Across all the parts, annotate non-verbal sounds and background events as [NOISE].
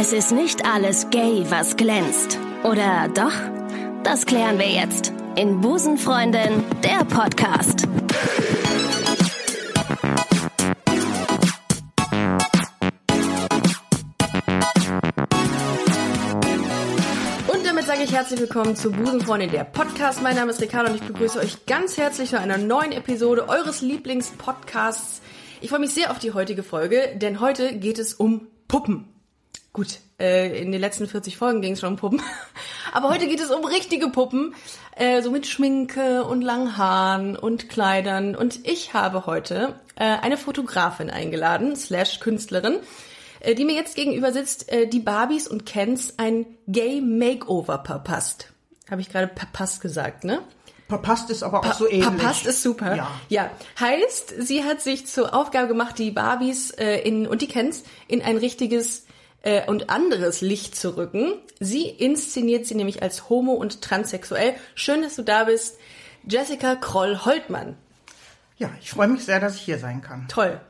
Es ist nicht alles gay, was glänzt. Oder doch? Das klären wir jetzt in Busenfreundin, der Podcast. Und damit sage ich herzlich willkommen zu Busenfreundin, der Podcast. Mein Name ist Ricardo und ich begrüße euch ganz herzlich zu einer neuen Episode eures Lieblingspodcasts. Ich freue mich sehr auf die heutige Folge, denn heute geht es um Puppen. Gut, äh, in den letzten 40 Folgen ging es schon um Puppen. [LAUGHS] Aber heute geht es um richtige Puppen, äh, so mit Schminke und langen Haaren und Kleidern. Und ich habe heute äh, eine Fotografin eingeladen, slash Künstlerin, äh, die mir jetzt gegenüber sitzt, äh, die Barbies und Kens ein Gay Makeover verpasst. Habe ich gerade verpasst gesagt, ne? Verpasst ist aber auch Pa- so ähnlich. Verpasst ist super. Ja. ja. Heißt, sie hat sich zur Aufgabe gemacht, die Barbies äh, in und die Kens in ein richtiges äh, und anderes Licht zu rücken. Sie inszeniert sie nämlich als homo- und transsexuell. Schön, dass du da bist. Jessica Kroll-Holtmann. Ja, ich freue mich sehr, dass ich hier sein kann. Toll.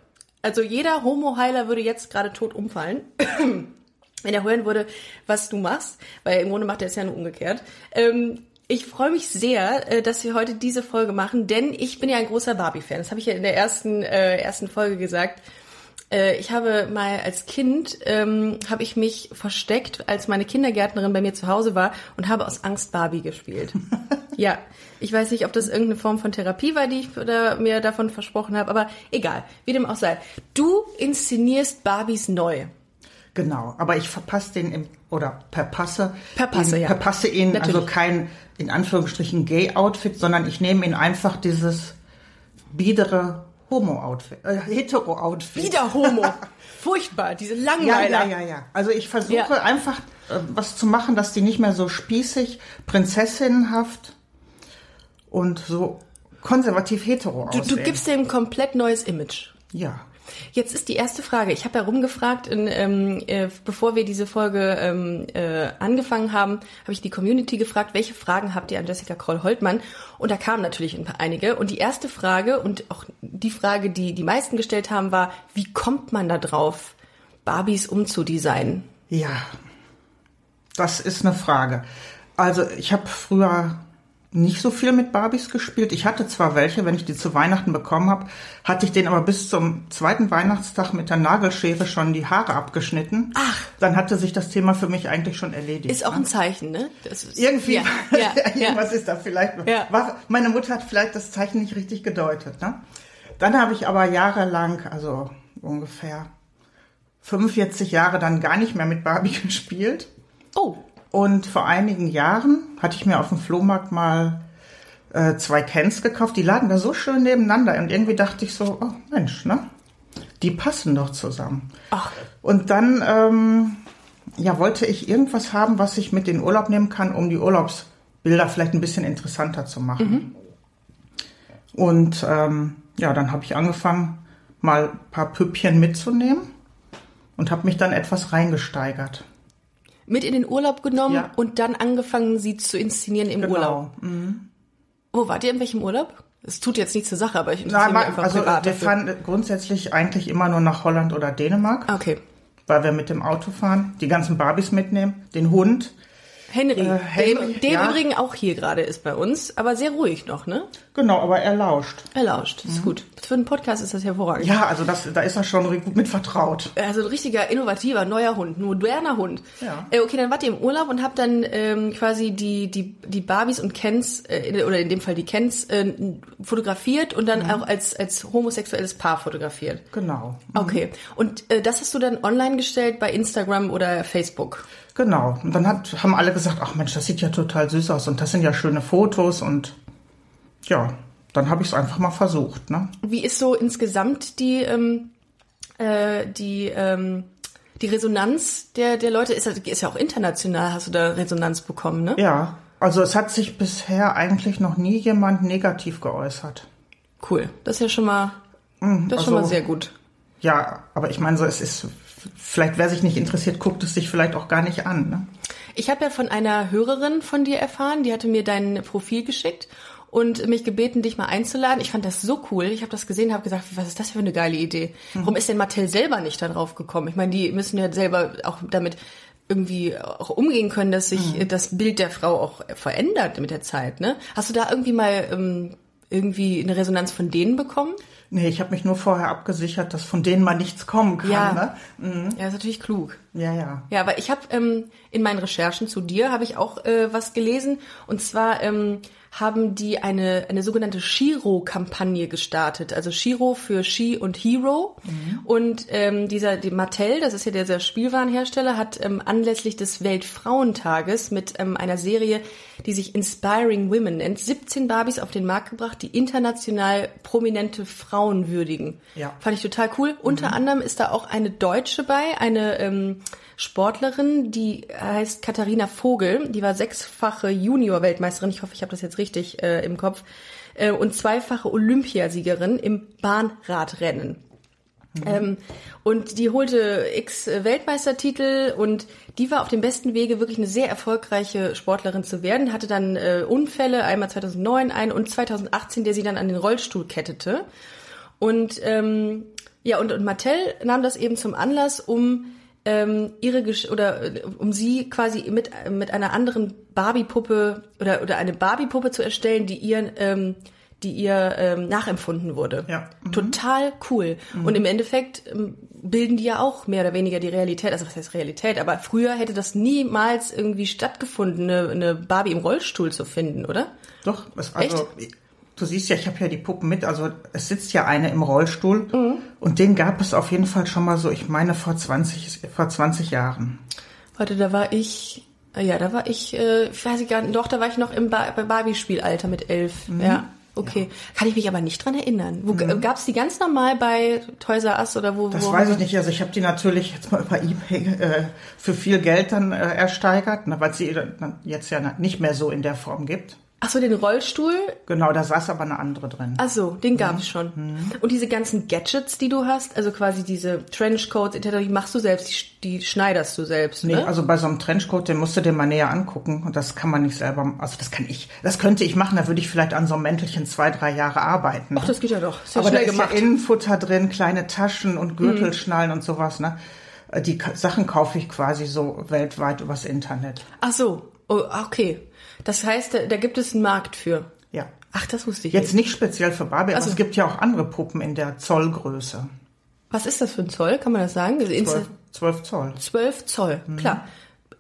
Also jeder Homo-Heiler würde jetzt gerade tot umfallen. [CLEARS THROAT] wenn er hören würde, was du machst, weil im Grunde macht er es ja nur umgekehrt. Ähm, ich freue mich sehr, äh, dass wir heute diese Folge machen, denn ich bin ja ein großer Barbie-Fan. Das habe ich ja in der ersten, äh, ersten Folge gesagt. Äh, ich habe mal als Kind, ähm, habe ich mich versteckt, als meine Kindergärtnerin bei mir zu Hause war und habe aus Angst Barbie gespielt. [LAUGHS] ja, ich weiß nicht, ob das irgendeine Form von Therapie war, die ich oder mir davon versprochen habe, aber egal, wie dem auch sei. Du inszenierst Barbies neu. Genau, aber ich verpasse den im, oder verpasse, Verpasse, ihn, ja. verpasse ihn Natürlich. also kein in Anführungsstrichen Gay-Outfit, sondern ich nehme ihn einfach dieses biedere Homo-Outfit, äh, Hetero-Outfit. Wieder Homo. [LAUGHS] Furchtbar, diese Ja, Langweiler. ja, ja, ja. Also ich versuche Ja. einfach äh, was zu machen, dass die nicht mehr so spießig, prinzessinnenhaft und so konservativ hetero Du, aussehen. du gibst dem ein komplett neues Image. ja. Jetzt ist die erste Frage. Ich habe ja rumgefragt, in, ähm, äh, bevor wir diese Folge ähm, äh, angefangen haben, habe ich die Community gefragt, welche Fragen habt ihr an Jessica Kroll-Holtmann? Und da kamen natürlich ein paar einige. Und die erste Frage und auch die Frage, die die meisten gestellt haben, war, wie kommt man da drauf, Barbies umzudesignen? Ja, das ist eine Frage. Also ich habe früher nicht so viel mit Barbies gespielt. Ich hatte zwar welche, wenn ich die zu Weihnachten bekommen habe, hatte ich denen aber bis zum zweiten Weihnachtstag mit der Nagelschere schon die Haare abgeschnitten. Ach. Dann hatte sich das Thema für mich eigentlich schon erledigt. Ist auch ne? ein Zeichen, ne? Das ist, irgendwie, Ja, [LAUGHS] ja, irgendwas ja. ist da vielleicht. War, meine Mutter hat vielleicht das Zeichen nicht richtig gedeutet. Ne? Dann habe ich aber jahrelang, also ungefähr 45 Jahre dann gar nicht mehr mit Barbie [LAUGHS] gespielt. Oh, Und vor einigen Jahren hatte ich mir auf dem Flohmarkt mal äh, zwei Cans gekauft. Die lagen da so schön nebeneinander. Und irgendwie dachte ich so, oh Mensch, ne? Die passen doch zusammen. Ach. Und dann ähm, ja, wollte ich irgendwas haben, was ich mit in den Urlaub nehmen kann, um die Urlaubsbilder vielleicht ein bisschen interessanter zu machen. Und ähm, ja, dann habe ich angefangen, mal ein paar Püppchen mitzunehmen und habe mich dann etwas reingesteigert. Mit in den Urlaub genommen Ja. und dann angefangen, sie zu inszenieren im Urlaub. Genau. Wo wart ihr in welchem Urlaub? Es tut jetzt nichts zur Sache, aber ich interessiere Nein, mich einfach also privat wir dafür. fahren grundsätzlich eigentlich immer nur nach Holland oder Dänemark, Ah, Okay. weil wir mit dem Auto fahren, die ganzen Barbies mitnehmen, den Hund. Henry, Äh, Henry, dem, dem ja. übrigen auch hier gerade ist bei uns, aber sehr ruhig noch, ne? Genau, aber er lauscht. Er lauscht, Mhm. ist gut. Für einen Podcast ist das hervorragend. Ja, also das, da ist er schon gut mit vertraut. Also ein richtiger, innovativer, neuer Hund, ein moderner Hund. Ja. Äh, okay, dann wart ihr im Urlaub und habt dann ähm, quasi die, die, die Barbies und Kens, äh, oder in dem Fall die Kens, äh, fotografiert und Mhm. dann auch als, als homosexuelles Paar fotografiert. Genau. Okay. Und äh, das hast du dann online gestellt bei Instagram oder Facebook? Genau. Und dann hat, haben alle gesagt, ach Mensch, das sieht ja total süß aus und das sind ja schöne Fotos und ja, dann habe ich es einfach mal versucht. Ne? Wie ist so insgesamt die, ähm, äh, die, ähm, die Resonanz der, der Leute? Ist, ist ja auch international, hast du da Resonanz bekommen, ne? Ja, also es hat sich bisher eigentlich noch nie jemand negativ geäußert. Cool. Das ist ja schon mal, das ist schon also- mal sehr gut. Ja, aber ich meine, so es ist, vielleicht wer sich nicht interessiert, guckt es sich vielleicht auch gar nicht an. Ne? Ich habe ja von einer Hörerin von dir erfahren, die hatte mir dein Profil geschickt und mich gebeten, dich mal einzuladen. Ich fand das so cool. Ich habe das gesehen, habe gesagt, was ist das für eine geile Idee? Warum ist denn Mattel selber nicht darauf gekommen? Ich meine, die müssen ja selber auch damit irgendwie auch umgehen können, dass sich das Bild der Frau auch verändert mit der Zeit. Ne? Hast du da irgendwie mal ähm, irgendwie eine Resonanz von denen bekommen? Nee, ich habe mich nur vorher abgesichert, dass von denen mal nichts kommen kann. Ja. Ne? Mhm. Ja, ist natürlich klug. Ja, ja. Ja, aber ich habe ähm, in meinen Recherchen zu dir habe ich auch äh, was gelesen und zwar ähm, haben die eine eine sogenannte Shiro-Kampagne gestartet, also Shiro für Ski und Hero und ähm, dieser die Mattel, das ist ja der, der Spielwarenhersteller, hat ähm, anlässlich des Weltfrauentages mit ähm, einer Serie, die sich Inspiring Women nennt, 17 Barbies auf den Markt gebracht, die international prominente Frauen würdigen. Ja. Fand ich total cool. Unter anderem ist da auch eine Deutsche bei, eine ähm, Sportlerin, die heißt Katharina Vogel. Die war sechsfache Junior-Weltmeisterin. Ich hoffe, ich habe das jetzt richtig äh, im Kopf. Äh, und zweifache Olympiasiegerin im Bahnradrennen. Ähm, und die holte x Weltmeistertitel und die war auf dem besten Wege, wirklich eine sehr erfolgreiche Sportlerin zu werden. Hatte dann äh, Unfälle, einmal 2009 ein und 2018, der sie dann an den Rollstuhl kettete. Und ähm, ja, und, und Mattel nahm das eben zum Anlass, um ähm, ihre Gesch oder äh, um sie quasi mit mit einer anderen Barbie-Puppe oder oder eine Barbie-Puppe zu erstellen, die ihren ähm, die ihr ähm, nachempfunden wurde. Ja. Mhm. Total cool. Und im Endeffekt ähm, bilden die ja auch mehr oder weniger die Realität. Also was heißt Realität? Aber früher hätte das niemals irgendwie stattgefunden, eine, eine Barbie im Rollstuhl zu finden, oder? Doch, es, also du siehst ja, ich habe ja die Puppen mit, also es sitzt ja eine im Rollstuhl und den gab es auf jeden Fall schon mal so, ich meine vor 20, vor 20 Jahren. Warte, da war ich, äh, ja, da war ich, äh, ich weiß ich gar nicht, doch, da war ich noch im ba Barbie-Spielalter mit elf. Ja. Okay, kann ich mich aber nicht dran erinnern. Wo gab's die ganz normal bei Toys R Us oder wo? Das wo weiß ich nicht, also ich habe die natürlich jetzt mal über Ebay äh, für viel Geld dann äh, ersteigert, ne, weil es sie jetzt ja nicht mehr so in der Form gibt. Ach so, den Rollstuhl. Genau, da saß aber eine andere drin. Ach so, den gab's schon. Und diese ganzen Gadgets, die du hast, also quasi diese Trenchcoats etc., die machst du selbst, die, sch- die schneiderst du selbst, Nee, ne? also bei so einem Trenchcoat, den musst du dir mal näher angucken und das kann man nicht selber, also das kann ich, das könnte ich machen, da würde ich vielleicht an so einem Mäntelchen zwei, drei Jahre arbeiten. Ach, das geht ja doch. Ist ja Aber da schnell ist gemacht. Mhm. ja Innenfutter drin, kleine Taschen und Gürtelschnallen und sowas, ne? Äh, Die Sachen kaufe ich quasi so weltweit übers Internet. Ach so, oh, okay. Das heißt, da, da gibt es einen Markt für. Ja. Ach, das wusste ich Jetzt nicht speziell für Barbie, aber Ach so. es gibt ja auch andere Puppen in der Zollgröße. Was ist das für ein Zoll? Kann man das sagen? Also Insta- 12, 12 Zoll. 12 Zoll, Mhm. klar.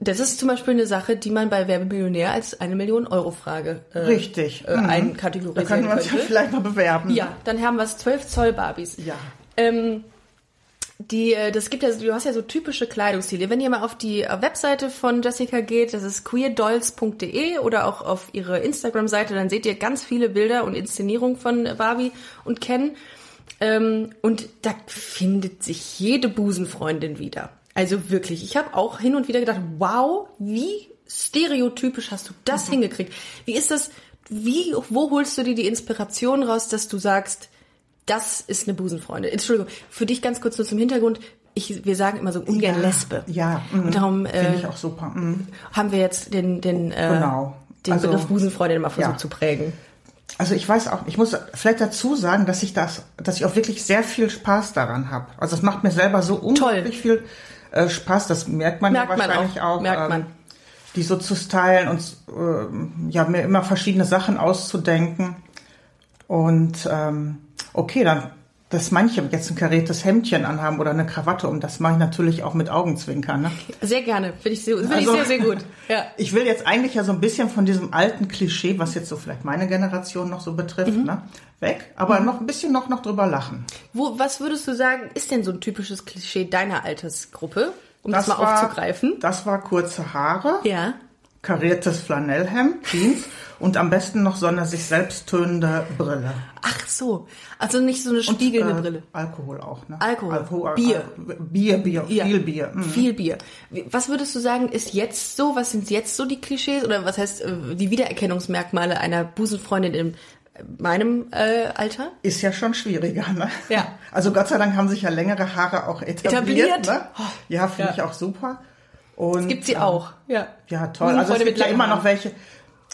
Das ist zum Beispiel eine Sache, die man bei Werbemillionär als eine Million Euro Frage äh, Richtig. äh, Mhm. Da einkategorisieren können wir uns ja vielleicht mal bewerben. Ja, dann haben wir es 12 Zoll Barbies. Ja. Ähm, die, äh, das gibt ja, du hast ja so typische Kleidungsstile. Wenn ihr mal auf die äh, Webseite von Jessica geht, das ist queerdolls.de oder auch auf ihre Instagram-Seite, dann seht ihr ganz viele Bilder und Inszenierungen von Barbie und Ken. Ähm, und da findet sich jede Busenfreundin wieder. Also wirklich, ich habe auch hin und wieder gedacht, wow, wie stereotypisch hast du das hingekriegt? Wie ist das, wie, wo holst du dir die Inspiration raus, dass du sagst, das ist eine Busenfreundin. Entschuldigung, für dich ganz kurz nur zum Hintergrund. Ich, wir sagen immer so ungern Ja, Lesbe. Ja. Und darum Finde äh, ich auch super. mhm. haben wir jetzt den, den, äh, Genau. den Also, Begriff Busenfreundin mal versucht ja. zu prägen. Also ich weiß auch, ich muss vielleicht dazu sagen, dass ich das, dass ich auch wirklich sehr viel Spaß daran habe. Also es macht mir selber so unglaublich viel äh, Spaß. Das merkt man Merkt ja man wahrscheinlich auch, auch. merkt man. Die so zu stylen und äh, ja mir immer verschiedene Sachen auszudenken. Und ähm, okay, dann, dass manche jetzt ein kariertes Hemdchen anhaben oder eine Krawatte um, das mache ich natürlich auch mit Augenzwinkern. Ne? Sehr gerne. Finde ich, sehr- finde Also- ich sehr, sehr gut. [LAUGHS] Ja. Ich will jetzt eigentlich ja so ein bisschen von diesem alten Klischee, was jetzt so vielleicht meine Generation noch so betrifft, Mhm. ne, weg, aber noch ein bisschen noch, noch drüber lachen. Wo, was würdest du sagen, ist denn so ein typisches Klischee deiner Altersgruppe? Um das, mal war, aufzugreifen. Das war kurze Haare, Ja. kariertes Flanellhemd, Jeans [LAUGHS] und am besten noch so eine sich selbst tönende Brille. Ach so. Also nicht so eine spiegelnde äh, Brille. Alkohol auch, ne? Alkohol. Bier. Al Bier, Bier, Ja. viel Bier. mhm. Viel Bier. Was würdest du sagen, ist jetzt so? Was sind jetzt so die Klischees oder was heißt äh, die Wiedererkennungsmerkmale einer Busenfreundin in meinem äh, Alter? Ist ja schon schwieriger, ne? Ja. Also Gott sei Dank haben sich ja längere Haare auch etabliert. Etabliert? Ne? Ja, finde Ja. ich auch super. Und, Gibt sie ähm, auch. Ja. Ja, toll. Also es gibt ja immer noch welche.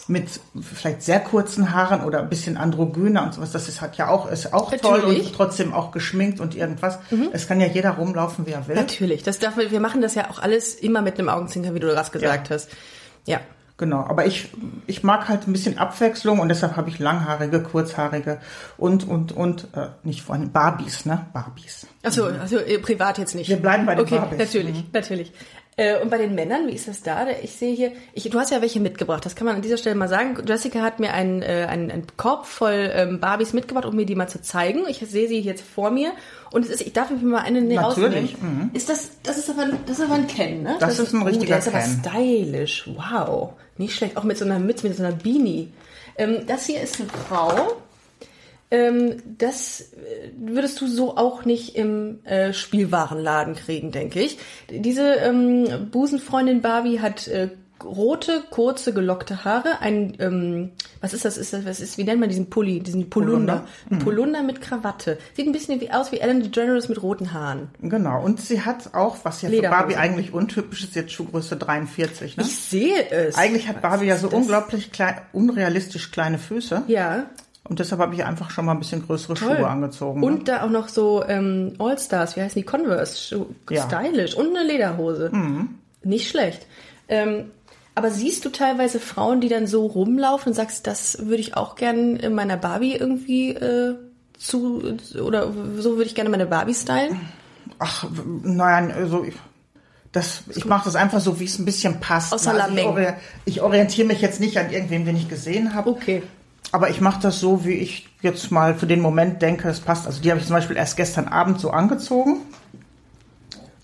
Mit vielleicht sehr kurzen Haaren oder ein bisschen androgyner und sowas. Das ist hat ja auch ist auch toll Natürlich. und trotzdem auch geschminkt und irgendwas. Es kann ja jeder rumlaufen, wie er will. Natürlich, das darf, wir machen das ja auch alles immer mit einem Augenzwinkern, wie du das gesagt hast. Ja. Genau, aber ich, ich mag halt ein bisschen Abwechslung und deshalb habe ich langhaarige, kurzhaarige und, und, und, äh, nicht vorhin, Barbies, ne? Barbies. Achso, also äh, privat jetzt nicht. Wir bleiben bei den Okay, Barbies. natürlich, natürlich. Äh, und bei den Männern, wie ist das da? Ich sehe hier, ich, du hast ja welche mitgebracht, das kann man an dieser Stelle mal sagen. Jessica hat mir einen, äh, einen, einen Korb voll ähm, Barbies mitgebracht, um mir die mal zu zeigen. Ich sehe sie jetzt vor mir und es ist, ich darf mir mal eine Natürlich, rausnehmen. Ist das, das ist aber, ein- das ist aber ein Ken, ne? Das ist ein richtiger oh, der ist Ken. aber stylisch, wow. Nicht schlecht, auch mit so einer Mütze, mit so einer Beanie. Ähm, das hier ist eine Frau, ähm, das äh, würdest du so auch nicht im äh, Spielwarenladen kriegen, denke ich. Diese ähm, Busenfreundin Barbie hat äh, rote, kurze, gelockte Haare, ein, ähm, was ist das, ist das, was ist, wie nennt man diesen Pulli, diesen Polunder? Ein Polunder mit Krawatte. Sieht ein bisschen wie, aus wie Ellen DeGeneres mit roten Haaren. Genau, und sie hat auch, was ja für. Barbie eigentlich untypisch ist, jetzt Schuhgröße 43, ne? Ich sehe es. Eigentlich hat Was Barbie ja so das? unglaublich klein, unrealistisch kleine Füße. Ja. Und deshalb habe ich einfach schon mal ein bisschen größere Toll. Schuhe angezogen. ne? Und da auch noch so ähm, All-Stars, wie heißen die? Converse. Ja. Stylisch. Und eine Lederhose. Nicht schlecht. Ähm, aber siehst du teilweise Frauen, die dann so rumlaufen und sagst, das würde ich auch gern in meiner Barbie irgendwie äh, zu, oder so würde ich gerne meine Barbie stylen? Ach, nein, also ich, das, ich mache das einfach so, wie es ein bisschen passt. Außer Ne? Also ich, ori- ich orientiere mich jetzt nicht an irgendwem, den ich gesehen habe. Okay. Aber ich mache das so, wie ich jetzt mal für den Moment denke, es passt. Also die habe ich zum Beispiel erst gestern Abend so angezogen.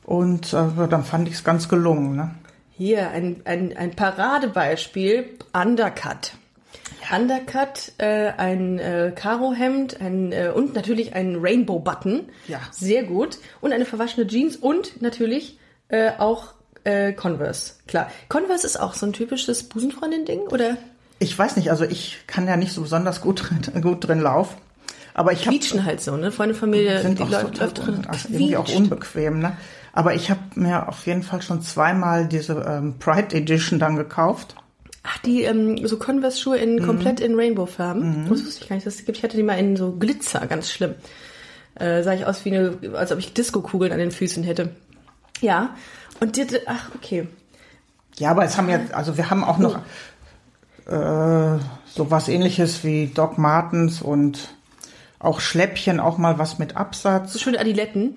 Und äh, dann fand ich es ganz gelungen. Ne? Hier ein, ein, ein Paradebeispiel, Undercut. Undercut, äh, ein äh, Karohemd ein, äh, und natürlich ein Rainbow-Button. Ja. Sehr gut. Und eine verwaschene Jeans und natürlich äh, auch äh, Converse. Klar. Converse ist auch so ein typisches Busenfreundin-Ding, oder? Ich weiß nicht, also ich kann ja nicht so besonders gut drin, gut drin laufen. Aber ich Quietschen halt so, ne? Freunde, Familie, sind die auch läuft, so drin. ach, irgendwie auch unbequem, ne? Aber ich habe mir auf jeden Fall schon zweimal diese ähm, Pride Edition dann gekauft. Ach, die ähm, so Converse-Schuhe Mhm. in komplett in Rainbow-Farben. Das wusste ich gar nicht, dass es gibt. Ich hatte die mal in so Glitzer, ganz schlimm. Äh, sah ich aus wie eine, als ob ich Disco-Kugeln an den Füßen hätte. Ja. Und die, ach, okay. Ja, aber es haben ja, also wir haben auch noch äh, so was ähnliches wie Doc Martens und auch Schläppchen, auch mal was mit Absatz. So schöne Adiletten.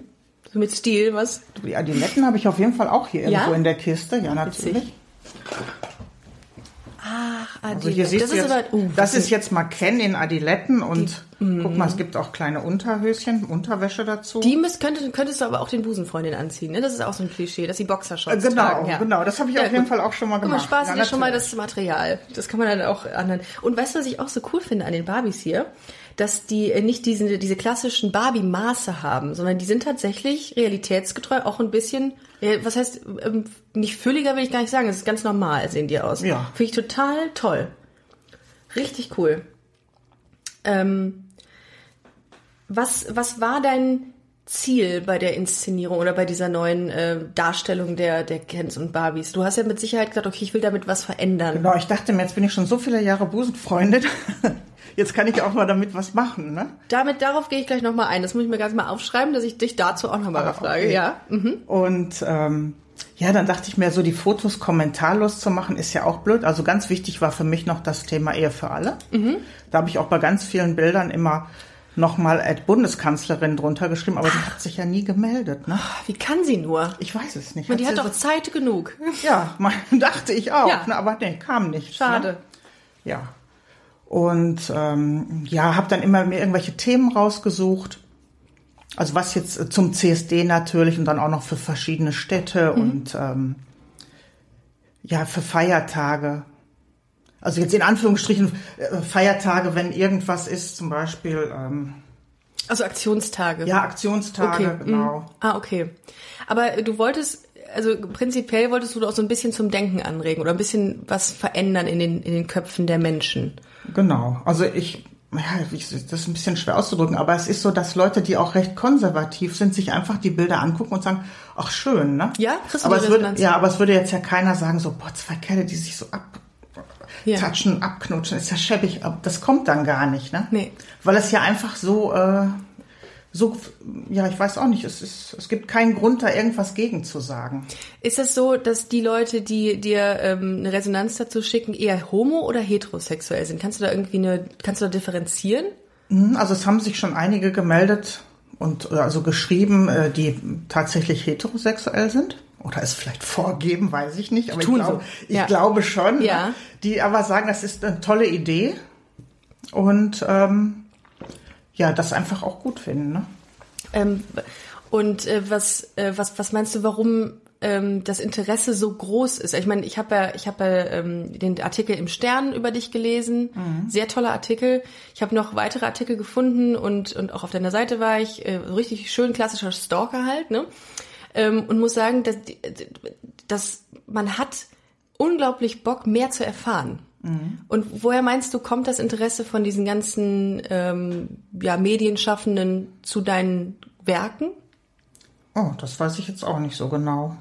So mit Stil, was? Die Adiletten habe ich auf jeden Fall auch hier Ja? irgendwo in der Kiste. Ja, natürlich. Witzig. Ach, Adiletten. Also hier siehst das du ist jetzt, aber, uh, das ist jetzt mal Ken in Adiletten und mhm. guck mal, es gibt auch kleine Unterhöschen, Unterwäsche dazu. Die müsst, könnte, könntest du aber auch den Busenfreundin anziehen, ne? Das ist auch so ein Klischee, dass sie Boxershorts Äh, genau, tragen. Ja. genau. Das habe ich auf jeden Fall auch schon mal Guck mal, gemacht. Spaß Ja, ja, schon mal das Material. Das kann man dann auch anderen. Und weißt du, was ich auch so cool finde an den Barbies hier? Dass die nicht diese, diese klassischen Barbie-Maße haben, sondern die sind tatsächlich realitätsgetreu, auch ein bisschen, äh, was heißt, ähm, nicht fülliger will ich gar nicht sagen, es ist ganz normal, sehen die aus. Ja. Finde ich total toll. Richtig cool. Ähm, was, was war dein Ziel bei der Inszenierung oder bei dieser neuen äh, Darstellung der, der Kens und Barbies? Du hast ja mit Sicherheit gesagt, okay, ich will damit was verändern. Genau, ich dachte mir, jetzt bin ich schon so viele Jahre Busenfreundin. [LAUGHS] Jetzt kann ich auch mal damit was machen, ne? Damit, darauf gehe ich gleich nochmal ein. Das muss ich mir ganz mal aufschreiben, dass ich dich dazu auch nochmal Ah, befrage. okay. Ja. Mhm. Und ähm, ja, dann dachte ich mir, so die Fotos kommentarlos zu machen, ist ja auch blöd. Also ganz wichtig war für mich noch das Thema Ehe für alle. Mhm. Da habe ich auch bei ganz vielen Bildern immer nochmal Ad Bundeskanzlerin drunter geschrieben, aber die hat sich ja nie gemeldet, ne? Wie kann sie nur? Ich weiß es nicht. Und die hat doch Zeit genug. so, ja, [LAUGHS] mal, dachte ich auch, Ja. ne, aber nee, kam nicht. Schade. Ne? Ja. Und ähm, ja, habe dann immer mir irgendwelche Themen rausgesucht. Also was jetzt äh, zum CSD natürlich und dann auch noch für verschiedene Städte und ähm, ja, für Feiertage. Also jetzt in Anführungsstrichen äh, Feiertage, wenn irgendwas ist, zum Beispiel ähm, Also Aktionstage. ja Aktionstage, Okay, genau. mm. Ah, okay. Aber du wolltest, also prinzipiell wolltest du auch so ein bisschen zum Denken anregen oder ein bisschen was verändern in den, in den Köpfen der Menschen. Genau. Also ich, ja, das ist ein bisschen schwer auszudrücken, aber es ist so, dass Leute, die auch recht konservativ sind, sich einfach die Bilder angucken und sagen, ach schön, ne? Ja, kriegst du aber es würde, ja, aber es würde jetzt ja keiner sagen, so, boah, zwei Kerle, die sich so ab. Ja. touchen, abknutschen, ist ja schäbig, aber das kommt dann gar nicht, ne? Nee. Weil es ja einfach so, äh, so, ja, ich weiß auch nicht, es ist, es gibt keinen Grund, da irgendwas gegen zu sagen. Ist es so, dass die Leute, die dir ähm, eine Resonanz dazu schicken, eher homo- oder heterosexuell sind? Kannst du da irgendwie eine, kannst du da differenzieren? Mhm, Also es haben sich schon einige gemeldet und äh, also geschrieben, äh, die tatsächlich heterosexuell sind. Oder es vielleicht vorgeben, weiß ich nicht. Aber ich, glaube, so. ich Ja. glaube schon. Ja. ne? Die aber sagen, das ist eine tolle Idee. Und ähm, ja, das einfach auch gut finden. Ne? Ähm, und äh, was, äh, was, was meinst du, warum ähm, das Interesse so groß ist? Ich meine, ich habe ja, ich habe ja, ähm, den Artikel im Stern über dich gelesen, sehr toller Artikel. Ich habe noch weitere Artikel gefunden und und auch auf deiner Seite war ich äh, richtig schön klassischer Stalker halt, ne? Ähm, und muss sagen, dass, dass man hat unglaublich Bock, mehr zu erfahren. Und woher meinst du, kommt das Interesse von diesen ganzen ähm, ja, Medienschaffenden zu deinen Werken? Oh, das weiß ich jetzt auch nicht so genau.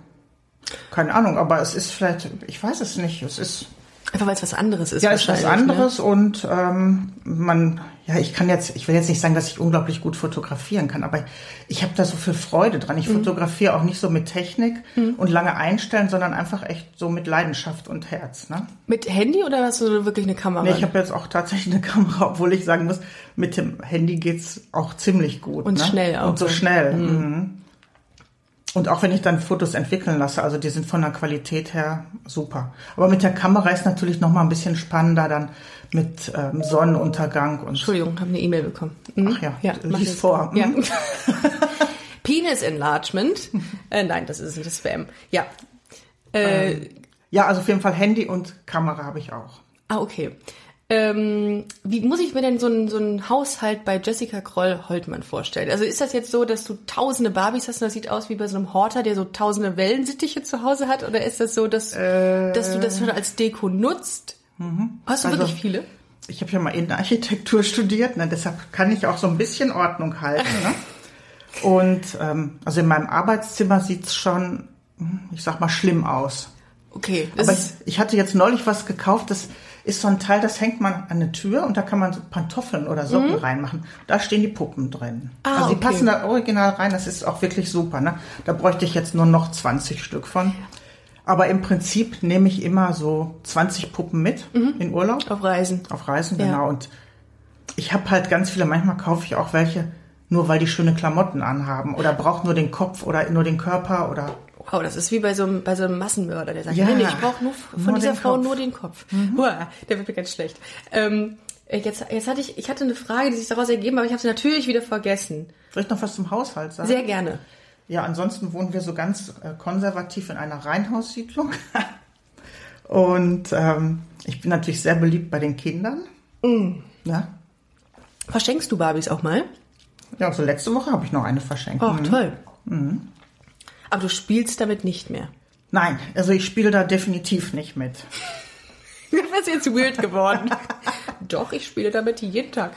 Keine Ahnung, aber es ist vielleicht, ich weiß es nicht. Es ist Einfach weil es was anderes ist. Ja, ist was ne? anderes und ähm, man, ja, ich kann jetzt, ich will jetzt nicht sagen, dass ich unglaublich gut fotografieren kann, aber ich habe da so viel Freude dran. Mhm. Ich fotografiere auch nicht so mit Technik und lange einstellen, sondern einfach echt so mit Leidenschaft und Herz. Ne? Mit Handy oder hast du wirklich eine Kamera? Nee, ich habe jetzt auch tatsächlich eine [LAUGHS] Kamera, obwohl ich sagen muss, mit dem Handy geht's auch ziemlich gut. Und ne? schnell auch, Und so ne? schnell. Mhm. Und auch wenn ich dann Fotos entwickeln lasse, also die sind von der Qualität her super. Aber mit der Kamera ist natürlich noch mal ein bisschen spannender dann mit ähm, Sonnenuntergang und Entschuldigung, habe eine E-Mail bekommen. Mhm. Ach ja, mach lies vor. Ja. Mhm. [LAUGHS] Penis Enlargement. äh, nein, das ist nicht das Spam. Ja. Äh, ja, also auf jeden Fall Handy und Kamera habe ich auch. Ah, okay. Ähm, wie muss ich mir denn so einen so einen Haushalt bei Jessica Kroll-Holtmann vorstellen? Also ist das jetzt so, dass du tausende Barbies hast und das sieht aus wie bei so einem Horter, der so tausende Wellensittiche zu Hause hat? Oder ist das so, dass, dass du das schon als Deko nutzt? Hast du Also- wirklich viele? Ich habe ja mal Innenarchitektur studiert, ne? deshalb kann ich auch so ein bisschen Ordnung halten. Ne? [LAUGHS] Und ähm, also in meinem Arbeitszimmer sieht's schon, hm, ich sag mal, schlimm aus. Okay, Aber ich, ich hatte jetzt neulich was gekauft, das ist so ein Teil, das hängt man an eine Tür und da kann man so Pantoffeln oder Socken reinmachen. Da stehen die Puppen drin. Mhm. Ah, also die okay. passen da original rein, das ist auch wirklich super. Ne? Da bräuchte ich jetzt nur noch 20 Stück von. Aber im Prinzip nehme ich immer so 20 Puppen mit in Urlaub. auf Reisen. Auf Reisen, Ja. genau. Und ich habe halt ganz viele, manchmal kaufe ich auch welche, nur weil die schöne Klamotten anhaben oder braucht nur den Kopf oder nur den Körper oder Wow, das ist wie bei so einem, bei so einem Massenmörder, der sagt, Ja, nee, nee, ich brauche nur von nur dieser Frau Kopf. nur den Kopf. Uah, der wird mir ganz schlecht. Ähm, äh, jetzt, jetzt hatte ich, ich hatte eine Frage, die sich daraus ergeben, aber ich habe sie natürlich wieder vergessen. soll ich noch was zum Haushalt sagen? Sehr gerne. Ja, ansonsten wohnen wir so ganz äh, konservativ in einer Reihenhaussiedlung. [LAUGHS] Und ähm, ich bin natürlich sehr beliebt bei den Kindern. Ja. Verschenkst du Barbies auch mal? Ja, so letzte Woche habe ich noch eine verschenkt. Oh, Mhm. Aber du spielst damit nicht mehr. Nein, also ich spiele da definitiv nicht mit. [LAUGHS] Das ist jetzt weird geworden. [LAUGHS] Doch, ich spiele damit jeden Tag.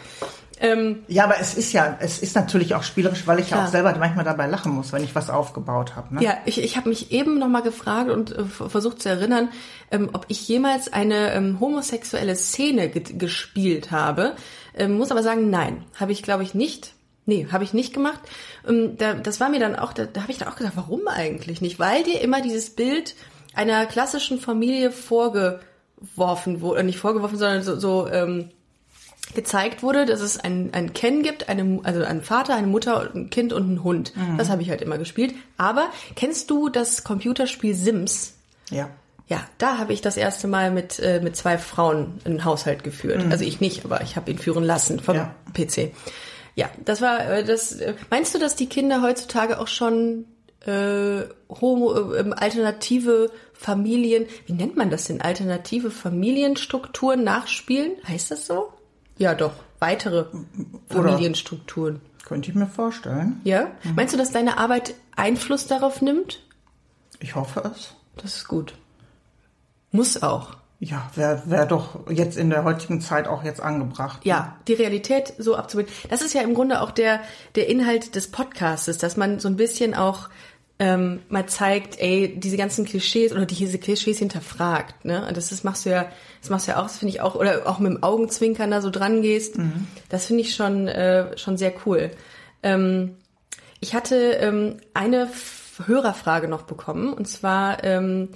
Ähm, Ja, aber es ist ja, es ist natürlich auch spielerisch, weil ich ja auch selber manchmal dabei lachen muss, wenn ich was aufgebaut habe. Ne? Ja, ich, ich habe mich eben noch mal gefragt und äh, versucht zu erinnern, ähm, ob ich jemals eine ähm, homosexuelle Szene ge gespielt habe. Ähm, muss aber sagen, nein, habe ich glaube ich nicht. Nee, habe ich nicht gemacht. Ähm, da, das war mir dann auch, da, da habe ich dann auch gedacht, warum eigentlich nicht? Weil dir immer dieses Bild einer klassischen Familie vorgeworfen wurde, äh, nicht vorgeworfen, sondern so, so ähm, gezeigt wurde, dass es ein, ein Ken gibt, eine, also einen Vater, eine Mutter, ein Kind und einen Hund. Das habe ich halt immer gespielt. Aber kennst du das Computerspiel Sims? Ja. Ja, da habe ich das erste Mal mit, äh, mit zwei Frauen einen Haushalt geführt. Also ich nicht, aber ich habe ihn führen lassen vom Ja. PC. Ja, das war äh, das. Äh, meinst du, dass die Kinder heutzutage auch schon äh, homo, äh, ähm, alternative Familien, wie nennt man das denn? Alternative Familienstrukturen nachspielen? Heißt das so? Ja, doch. Weitere Familienstrukturen. Könnte ich mir vorstellen. Ja? Meinst du, dass deine Arbeit Einfluss darauf nimmt? Ich hoffe es. Das ist gut. Muss auch. Ja, wäre wär doch jetzt in der heutigen Zeit auch jetzt angebracht. Ja, die Realität so abzubilden. Das ist ja im Grunde auch der, der Inhalt des Podcastes, dass man so ein bisschen auch ähm, mal zeigt, ey, diese ganzen Klischees oder diese Klischees hinterfragt, ne? Und das, das machst du ja, das machst du ja auch, das finde ich auch, oder auch mit dem Augenzwinkern da so dran gehst. Mhm. Das finde ich schon, äh, schon sehr cool. Ähm, ich hatte ähm, eine Hörerfrage noch bekommen, und zwar, ähm,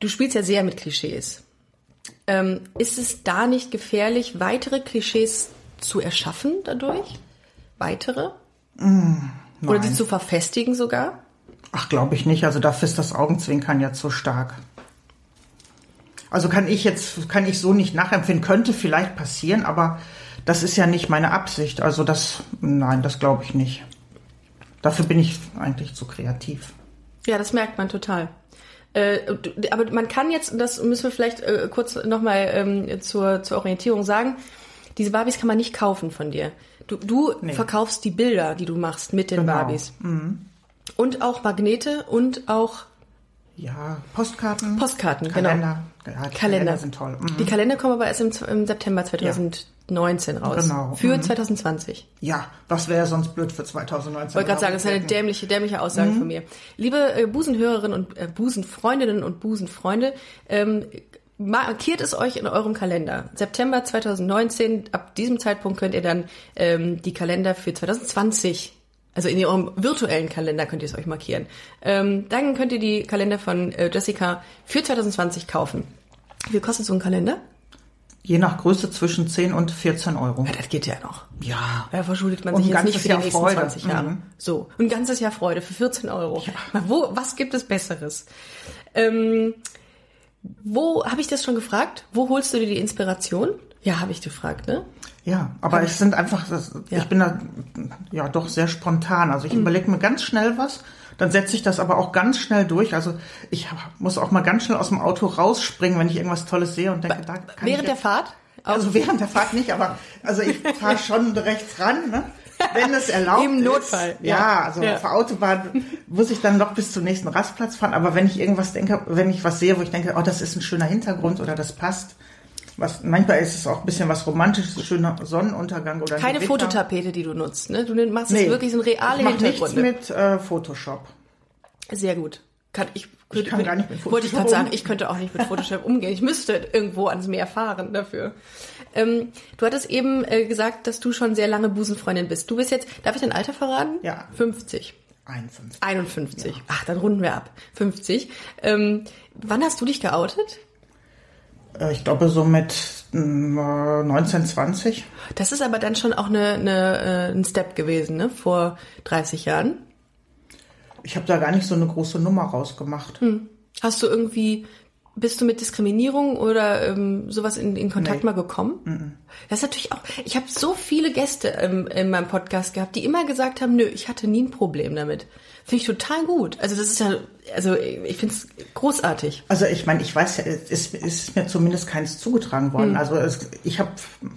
du spielst ja sehr mit Klischees. Ähm, ist es da nicht gefährlich, weitere Klischees zu erschaffen dadurch? Weitere? Mm, Oder die zu verfestigen sogar? Ach, glaube ich nicht. Also dafür ist das Augenzwinkern ja zu stark. Also kann ich jetzt, kann ich so nicht nachempfinden. Könnte vielleicht passieren, aber das ist ja nicht meine Absicht. Also das, nein, das glaube ich nicht. Dafür bin ich eigentlich zu kreativ. Ja, das merkt man total. Äh, aber man kann jetzt, das müssen wir vielleicht äh, kurz nochmal ähm, zur, zur Orientierung sagen, diese Barbies kann man nicht kaufen von dir. Du, du nee. verkaufst die Bilder, die du machst mit den genau. Barbies. Mhm. Und auch Magnete und auch ja, Postkarten. Postkarten, Kalender. genau. Ja, die Kalender. Kalender sind toll. Mhm. Die Kalender kommen aber erst im, im September 2019 ja. raus. Genau. Für mhm. 2020. Ja, was wäre sonst blöd für 2019? Ich wollte gerade sagen, das ist eine dämliche, dämliche Aussage mhm. von mir. Liebe äh, Busenhörerinnen und äh, Busenfreundinnen und Busenfreunde, ähm, markiert es euch in eurem Kalender. September 2019, ab diesem Zeitpunkt könnt ihr dann ähm, die Kalender für 2020 also in eurem virtuellen Kalender könnt ihr es euch markieren. Ähm, dann könnt ihr die Kalender von äh, Jessica für 2020 kaufen. Wie viel kostet so ein Kalender? Je nach Größe zwischen 10 und 14 Euro. Ja, das geht ja noch. Ja. Da verschuldet man sich jetzt nicht für die nächsten Freude. 20 Jahre. Mhm. So. ein ganzes Jahr Freude für 14 Euro. Ja. Wo, was gibt es Besseres? Ähm, wo, habe ich das schon gefragt? Wo holst du dir die Inspiration? Ja, habe ich gefragt, ne? Ja, aber es sind einfach, das, ja. ich bin da ja doch sehr spontan. Also ich mhm. überlege mir ganz schnell was, dann setze ich das aber auch ganz schnell durch. Also ich muss auch mal ganz schnell aus dem Auto rausspringen, wenn ich irgendwas Tolles sehe und denke, da kann Während ich der Fahrt? Also während der Fahrt nicht, aber also ich fahre [LAUGHS] schon rechts ran, ne? wenn es erlaubt Im Notfall. Ist. Ja, ja also ja. auf der Autobahn muss ich dann noch bis zum nächsten Rastplatz fahren. Aber wenn ich irgendwas denke, wenn ich was sehe, wo ich denke, oh, das ist ein schöner Hintergrund oder das passt, was, manchmal ist es auch ein bisschen was Romantisches, schöner Sonnenuntergang oder Keine Fototapete, die du nutzt, ne? Du machst nee, wirklich so ein reale ich Hintergrund. nichts mit äh, Photoshop. Sehr gut. Kann, ich, ich kann gar nicht mit Photoshop Wollte ich gerade sagen, ich könnte auch nicht mit Photoshop [LAUGHS] umgehen. Ich müsste irgendwo ans Meer fahren dafür. Ähm, du hattest eben äh, gesagt, dass du schon sehr lange Busenfreundin bist. Du bist jetzt, darf ich dein Alter verraten? Ja. 50. 51. 51. Ja. Ach, dann runden wir ab. 50. Ähm, wann hast du dich geoutet? Äh, ich glaube so mit 1920. Äh, das ist aber dann schon auch eine, eine, äh, ein Step gewesen, ne? Vor 30 Jahren. Ich habe da gar nicht so eine große Nummer rausgemacht. Hm. Hast du irgendwie, bist du mit Diskriminierung oder ähm, sowas in, in Kontakt nee. mal gekommen? Mm -mm. Das ist natürlich auch, ich habe so viele Gäste ähm, in meinem Podcast gehabt, die immer gesagt haben, nö, ich hatte nie ein Problem damit. Finde ich total gut. Also das ist ja, also ich finde es großartig. Also ich meine, ich weiß ja, es ist mir zumindest keins zugetragen worden. Mhm. Also es, ich hab,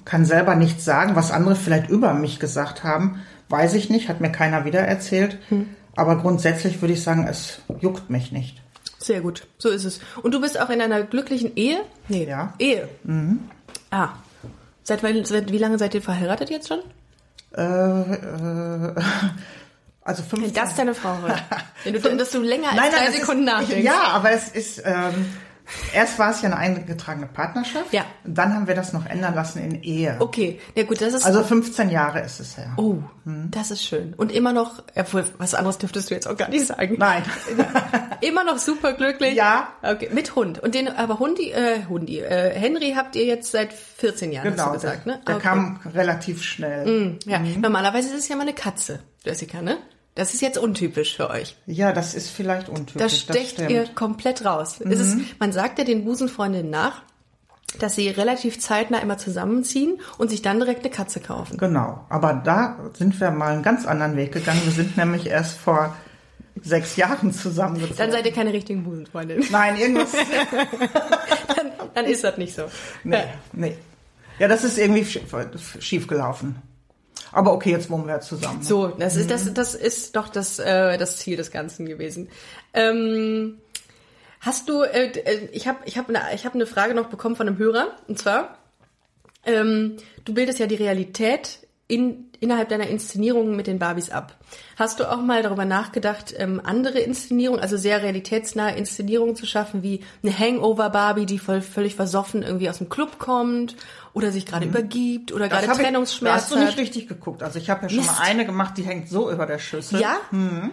kann selber nichts sagen, was andere vielleicht über mich gesagt haben, weiß ich nicht, hat mir keiner wieder erzählt. Mhm. Aber grundsätzlich würde ich sagen, es juckt mich nicht. Sehr gut, so ist es. Und du bist auch in einer glücklichen Ehe? Nee, ja. Ehe. Mhm. Ah. Seit, seit wie lange seid ihr verheiratet jetzt schon? Äh, äh, also 15. Wenn das deine Frau wird. [LAUGHS] Wenn du, dass du länger als nein, nein, drei Sekunden ist, nachdenkst. Ja, aber es ist, ähm, erst war es ja eine eingetragene Partnerschaft. Ja. Dann haben wir das noch ändern lassen in Ehe. Okay, ja gut, das ist. Also 15 Jahre ist es ja. Oh, hm. das ist schön. Und immer noch, obwohl, was anderes dürftest du jetzt auch gar nicht sagen. Nein. [LAUGHS] immer noch super glücklich. Ja. Okay, mit Hund. Und den, aber Hundi, äh, Hundi, äh, Henry habt ihr jetzt seit 14 Jahren, genau, hast du gesagt, ne? Der okay. kam relativ schnell. Mm, ja, mhm. normalerweise ist es ja mal eine Katze, Jessica, ne? Das ist jetzt untypisch für euch. Ja, das ist vielleicht untypisch. Da stecht ihr komplett raus. Mhm. Ist, man sagt ja den Busenfreundinnen nach, dass sie relativ zeitnah immer zusammenziehen und sich dann direkt eine Katze kaufen. Genau. Aber da sind wir mal einen ganz anderen Weg gegangen. Wir sind nämlich erst vor sechs Jahren zusammengezogen. Dann seid ihr keine richtigen Busenfreundinnen. Nein, irgendwas. [LAUGHS] dann, dann, ist das nicht so. Nee, nee. Ja, das ist irgendwie schief gelaufen. Aber okay, jetzt wohnen wir zusammen. So, das ist, das, das ist doch das, äh, das Ziel des Ganzen gewesen. Ähm, hast du, äh, äh ich habe ich hab eine, ich hab eine Frage noch bekommen von einem Hörer, und zwar, ähm, du bildest ja die Realität in, innerhalb deiner Inszenierungen mit den Barbies ab. Hast du auch mal darüber nachgedacht, ähm, andere Inszenierungen, also sehr realitätsnahe Inszenierungen zu schaffen, wie eine Hangover-Barbie, die voll, völlig versoffen irgendwie aus dem Club kommt oder sich gerade übergibt oder gerade ich- Trennungsschmerzen Da hast du nicht hat? richtig geguckt. Also ich habe ja schon Mist. mal eine gemacht, die hängt so über der Schüssel. Ja?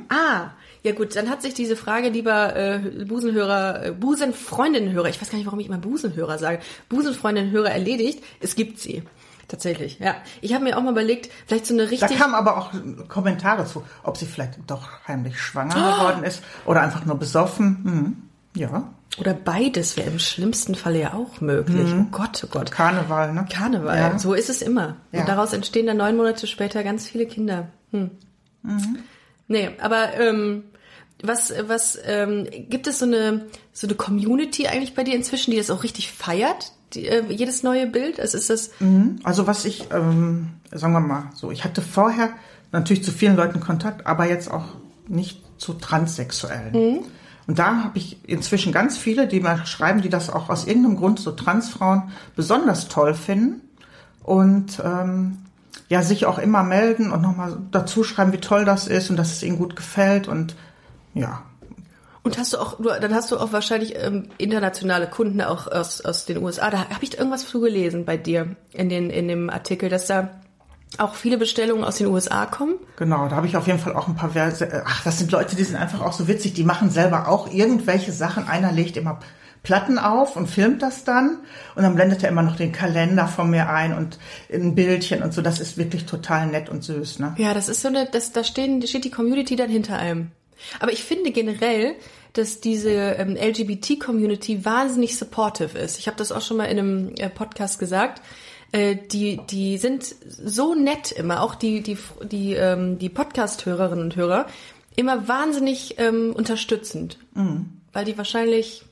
Ah, ja gut, dann hat sich diese Frage, lieber äh, Busenhörer, äh, Busenfreundinnenhörer, ich weiß gar nicht, warum ich immer Busenhörer sage, Busenfreundinnenhörer erledigt. Es gibt sie. Tatsächlich, ja. Ich habe mir auch mal überlegt, vielleicht so eine Da richtig... kamen aber auch Kommentare zu, ob sie vielleicht doch heimlich schwanger Oh. geworden ist oder einfach nur besoffen. Hm. Ja, Oder beides wäre im schlimmsten Falle ja auch möglich. Oh Gott, oh Gott. Karneval, ne? Karneval, Ja. so ist es immer. Ja. Und daraus entstehen dann neun Monate später ganz viele Kinder. Hm. Nee, aber ähm, was, was ähm, gibt es so eine so eine Community eigentlich bei dir inzwischen, die das auch richtig feiert? Die, äh, jedes neue Bild? Also ist das Also was ich, ähm, sagen wir mal so, ich hatte vorher natürlich zu vielen Leuten Kontakt, aber jetzt auch nicht zu Transsexuellen. Und da habe ich inzwischen ganz viele, die mir schreiben, die das auch aus irgendeinem Grund so Transfrauen besonders toll finden und ähm, ja sich auch immer melden und nochmal dazu schreiben, wie toll das ist und dass es ihnen gut gefällt und ja, und hast du auch, du, dann hast du auch wahrscheinlich ähm, internationale Kunden auch aus, aus den USA. Da habe ich irgendwas zu gelesen bei dir in, den, in dem Artikel, dass da auch viele Bestellungen aus den USA kommen. Genau, da habe ich auf jeden Fall auch ein paar Verse. äh, Ach, das sind Leute, die sind einfach auch so witzig. Die machen selber auch irgendwelche Sachen. Einer legt immer Platten auf und filmt das dann. Und dann blendet er immer noch den Kalender von mir ein und ein Bildchen und so. Das ist wirklich total nett und süß, ne? Ja, das ist so eine, das, da stehen, da steht die Community dann hinter einem. Aber ich finde generell, dass diese ähm, LGBT-Community wahnsinnig supportive ist. Ich habe das auch schon mal in einem äh, Podcast gesagt. Äh, die, die sind so nett immer, auch die, die, die, ähm, die Podcast-Hörerinnen und Hörer, immer wahnsinnig ähm, unterstützend. Weil die wahrscheinlich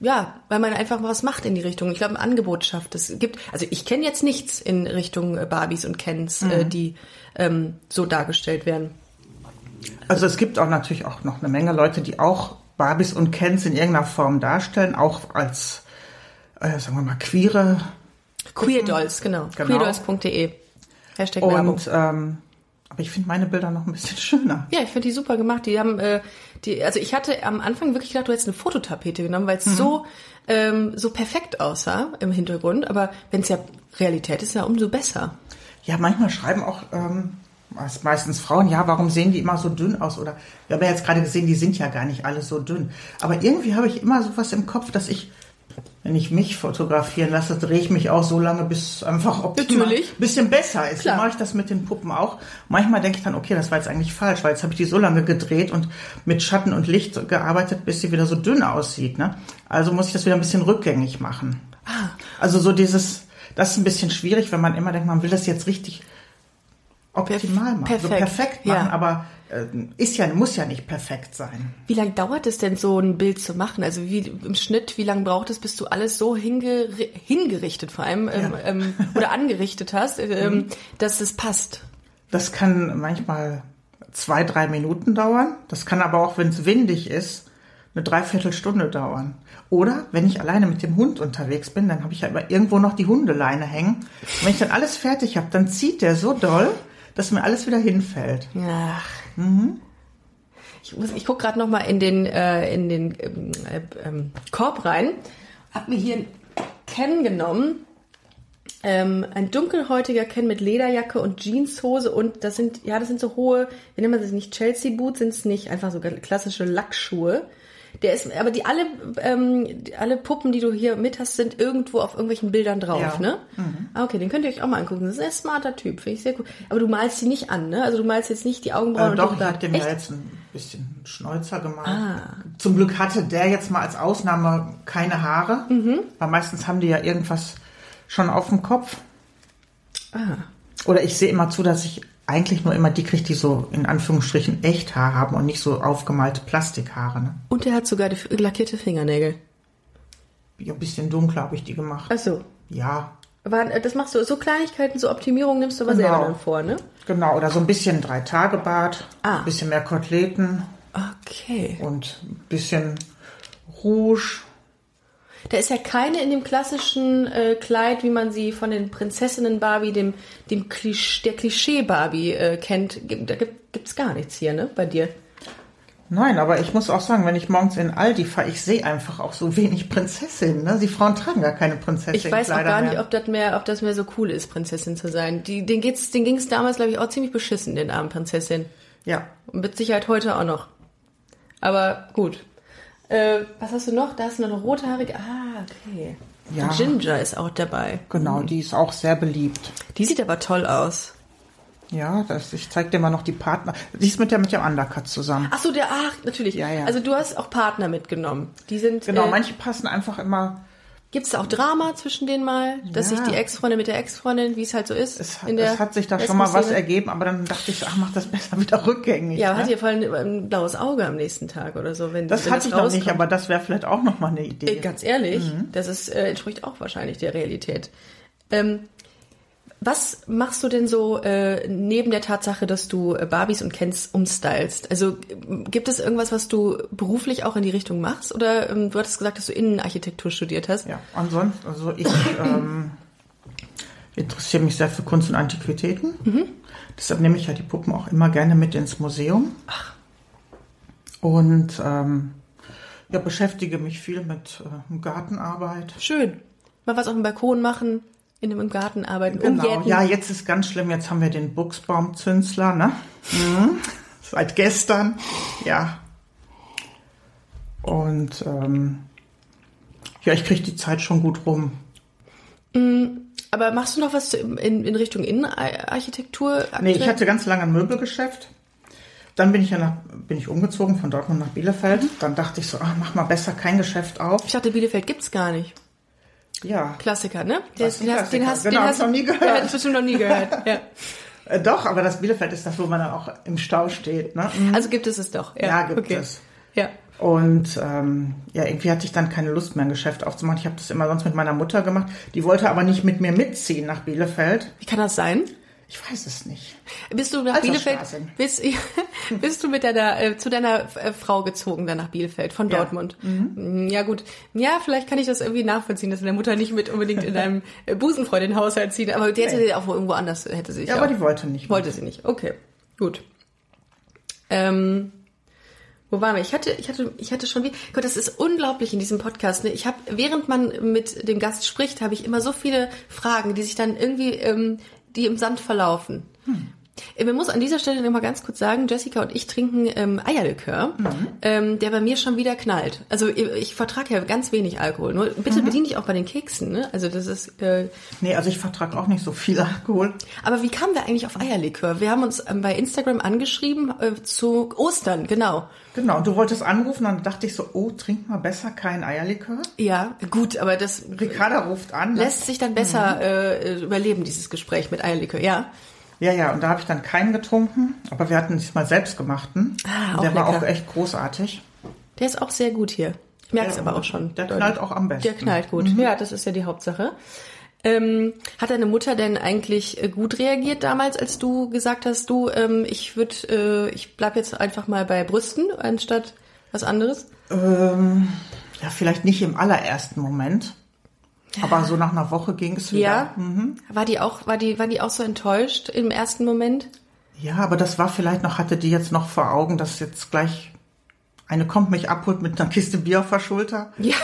ja, weil man einfach was macht in die Richtung. Ich glaube, ein Angebot schafft. Es gibt, also ich kenne jetzt nichts in Richtung äh, Barbies und Kens, äh, die ähm, so dargestellt werden. Also es gibt auch natürlich auch noch eine Menge Leute, die auch Barbies und Kens in irgendeiner Form darstellen, auch als, äh, sagen wir mal, queere Queerdolls, genau. Genau. Queerdolls.de. Hashtag Werbung. und ähm, aber ich finde meine Bilder noch ein bisschen [LAUGHS] schöner. Ja, ich finde die super gemacht. Die haben, äh, die, also ich hatte am Anfang wirklich gedacht, du hättest eine Fototapete genommen, weil es so, ähm, so perfekt aussah im Hintergrund. Aber wenn es ja Realität ist, ja umso besser. Ja, manchmal schreiben auch ähm, meistens Frauen, ja, warum sehen die immer so dünn aus? Oder wir haben ja jetzt gerade gesehen, die sind ja gar nicht alle so dünn. Aber irgendwie habe ich immer sowas im Kopf, dass ich, wenn ich mich fotografieren lasse, drehe ich mich auch so lange, bis einfach optimal Natürlich. ein bisschen besser ist. Klar. Dann mache ich das mit den Puppen auch. Manchmal denke ich dann, okay, das war jetzt eigentlich falsch, weil jetzt habe ich die so lange gedreht und mit Schatten und Licht gearbeitet, bis sie wieder so dünn aussieht. Ne? Also muss ich das wieder ein bisschen rückgängig machen. Ah. Also so dieses, das ist ein bisschen schwierig, wenn man immer denkt, man will das jetzt richtig optimal machen, so perfekt, perfekt machen, ja. aber äh, ist ja, muss ja nicht perfekt sein. Wie lange dauert es denn, so ein Bild zu machen? Also wie im Schnitt, wie lange braucht es, bis du alles so hingeri hingerichtet vor allem ähm, Ja. ähm, oder angerichtet hast, [LAUGHS] ähm, dass es passt? Das kann manchmal zwei, drei Minuten dauern. Das kann aber auch, wenn es windig ist, eine Dreiviertelstunde dauern. Oder wenn ich alleine mit dem Hund unterwegs bin, dann habe ich ja immer irgendwo noch die Hundeleine hängen. Und wenn ich dann alles fertig habe, dann zieht der so doll, dass mir alles wieder hinfällt. Ach. Ich, muss- ich gucke gerade noch mal in den, äh, in den ähm, äh, ähm, Korb rein. Hab mir hier ein Ken genommen. Ähm, ein dunkelhäutiger Ken mit Lederjacke und Jeanshose und das sind, ja, das sind so hohe, wie nennt man das nicht, Chelsea Boots sind es nicht, einfach so klassische Lackschuhe. Der ist, aber die alle, ähm, die, alle Puppen, die du hier mit hast, sind irgendwo auf irgendwelchen Bildern drauf, Ja. ne? Ah, okay, den könnt ihr euch auch mal angucken. Das ist ein smarter Typ, finde ich sehr cool. Aber du malst die nicht an, ne? Also du malst jetzt nicht die Augenbrauen Äh, doch, ich habe dem ja Echt? jetzt ein bisschen Schnäuzer gemalt. Ah. Zum Glück hatte der jetzt mal als Ausnahme keine Haare, Mhm. weil meistens haben die ja irgendwas schon auf dem Kopf. Ah. Oder ich sehe immer zu, dass ich eigentlich nur immer die kriege, die so in Anführungsstrichen echt Haar haben und nicht so aufgemalte Plastikhaare. Ne? Und der hat sogar lackierte Fingernägel. Ja, ein bisschen dunkler habe ich die gemacht. Ach so. Ja, Aber äh, das machst du, so Kleinigkeiten, so Optimierung nimmst du aber Genau. selber dann vor, ne? genau. Oder so ein bisschen Drei-Tage-Bart, Ah. ein bisschen mehr Koteletten Okay. und ein bisschen Rouge. Da ist ja keine in dem klassischen äh, Kleid, wie man sie von den Prinzessinnen Barbie, dem, dem Klisch, der Klischee Barbie äh, kennt. Da gibt, gibt's gar nichts hier, ne, bei dir. Nein, aber ich muss auch sagen, wenn ich morgens in Aldi fahre, ich sehe einfach auch so wenig Prinzessinnen. Ne? Die Frauen tragen gar keine Prinzessin. Ich weiß auch gar nicht, ob das mehr, ob das mehr so cool ist, Prinzessin zu sein. Die, den geht's, den ging's damals, glaube ich, auch ziemlich beschissen, den armen Prinzessin. Ja. Und mit Sicherheit heute auch noch. Aber gut. Äh, was hast du noch? Da hast du noch eine rothaarige. Ah, okay. Ja. Ginger ist auch dabei. Genau, die ist auch sehr beliebt. Die sieht aber toll aus. Ja, das, ich zeig dir mal noch die Partner. Die ist mit der mit dem Undercut zusammen. Ach so, der, ach, natürlich. Ja, ja. Also du hast auch Partner mitgenommen. Die sind. Genau, äh, manche passen einfach immer. Gibt's da auch Drama zwischen denen mal, dass Ja. sich die Ex-Freundin mit der Ex-Freundin, wie es halt so ist? Es, in der es hat sich da schon mal was ergeben, aber dann dachte ich, ach, mach das besser [LAUGHS] wieder rückgängig. Ja, ne? hat ihr vor allem ein blaues Auge am nächsten Tag oder so, wenn das wenn hatte ich noch nicht, rauskommt. aber das wäre vielleicht auch noch mal eine Idee. Äh, Ganz ehrlich, Mhm. das ist, äh, entspricht auch wahrscheinlich der Realität. Ähm, was machst du denn so äh, neben der Tatsache, dass du äh, Barbies und Kens umstylst? Also gibt es irgendwas, was du beruflich auch in die Richtung machst? Oder ähm, du hattest gesagt, dass du Innenarchitektur studiert hast? Ja, ansonsten, also ich ähm, interessiere mich sehr für Kunst und Antiquitäten. Mhm. Deshalb nehme ich ja die Puppen auch immer gerne mit ins Museum. Und ähm, ja, beschäftige mich viel mit äh, Gartenarbeit. Schön. Mal was auf dem Balkon machen, in dem Garten arbeiten, Genau. umgärten. Ja, jetzt ist ganz schlimm. Jetzt haben wir den Buchsbaumzünsler, ne? Mhm. [LAUGHS] Seit gestern. Ja. Und ähm, ja, ich kriege die Zeit schon gut rum. Aber machst du noch was in, in Richtung Innenarchitektur? Nee, ich hatte ganz lange ein Möbelgeschäft. Dann bin ich ja nach, bin ich umgezogen von Dortmund nach Bielefeld. Dann dachte ich so, ach, mach mal besser kein Geschäft auf. Ich dachte, Bielefeld gibt's gar nicht. Ja, Klassiker, ne? Ein den hast, den Klassiker? hast, Genau, den hast noch nie gehört. Ja, das bestimmt noch nie gehört. Ja. [LAUGHS] äh, doch, aber das Bielefeld ist das, wo man dann auch im Stau steht. Ne? Mhm. Also gibt es es doch. Ja, Ja, gibt okay. es. Ja. Und ähm, ja, irgendwie hatte ich dann keine Lust mehr, ein Geschäft aufzumachen. Ich habe das immer sonst mit meiner Mutter gemacht. Die wollte aber nicht mit mir mitziehen nach Bielefeld. Wie kann das sein? Ich weiß es nicht. Bist du nach Bielefeld? Bist, [LAUGHS] bist du mit deiner äh, zu deiner äh, Frau gezogen dann nach Bielefeld von Ja. Dortmund? Mhm. Ja gut. Ja, vielleicht kann ich das irgendwie nachvollziehen, dass deine Mutter nicht mit unbedingt in einem äh, Busenfreundin-Haushalt zieht, aber die hätte Nee. sie auch wo- irgendwo anders hätte sie sich Ja, auch. aber die wollte nicht. Wollte sie nicht. Okay, gut. Ähm, wo waren wir? Ich hatte, ich hatte, ich hatte schon wie. Gott, das ist unglaublich in diesem Podcast. Ne? Ich habe, während man mit dem Gast spricht, habe ich immer so viele Fragen, die sich dann irgendwie, ähm, die im Sand verlaufen. Äh, Man muss an dieser Stelle noch mal ganz kurz sagen, Jessica und ich trinken ähm, Eierlikör, ähm, der bei mir schon wieder knallt. Also ich, ich vertrage ja ganz wenig Alkohol. Nur bitte bediene dich auch bei den Keksen. Ne? Also das ist äh, Nee, also ich vertrage auch nicht so viel Alkohol. aber wie kamen wir eigentlich auf Eierlikör? Wir haben uns ähm, bei Instagram angeschrieben äh, zu Ostern, genau. Genau, und du wolltest anrufen, dann dachte ich so, oh, trink mal besser kein Eierlikör. Ja, gut, aber das Ricarda ruft an. ne? lässt sich dann besser äh, überleben, dieses Gespräch mit Eierlikör, ja. Ja, ja, und da habe ich dann keinen getrunken, aber wir hatten diesmal selbstgemachten. Ah, auch der war lecker. auch echt großartig. Der ist auch sehr gut hier. Ich merke es Ja, aber auch schon. der knallt auch am besten. Mhm. Der knallt gut. Ja, das ist ja die Hauptsache. Ähm, hat deine Mutter denn eigentlich äh, gut reagiert damals, als du gesagt hast, du, ähm, ich würde, äh, ich bleib jetzt einfach mal bei Brüsten anstatt was anderes? Ähm, ja, vielleicht nicht im allerersten Moment, aber so nach einer Woche ging es wieder. Ja. War die auch, war die, war die auch so enttäuscht im ersten Moment? Ja, aber das war vielleicht noch, hatte die jetzt noch vor Augen, dass jetzt gleich eine kommt, mich abholt mit einer Kiste Bier auf der Schulter. Ja.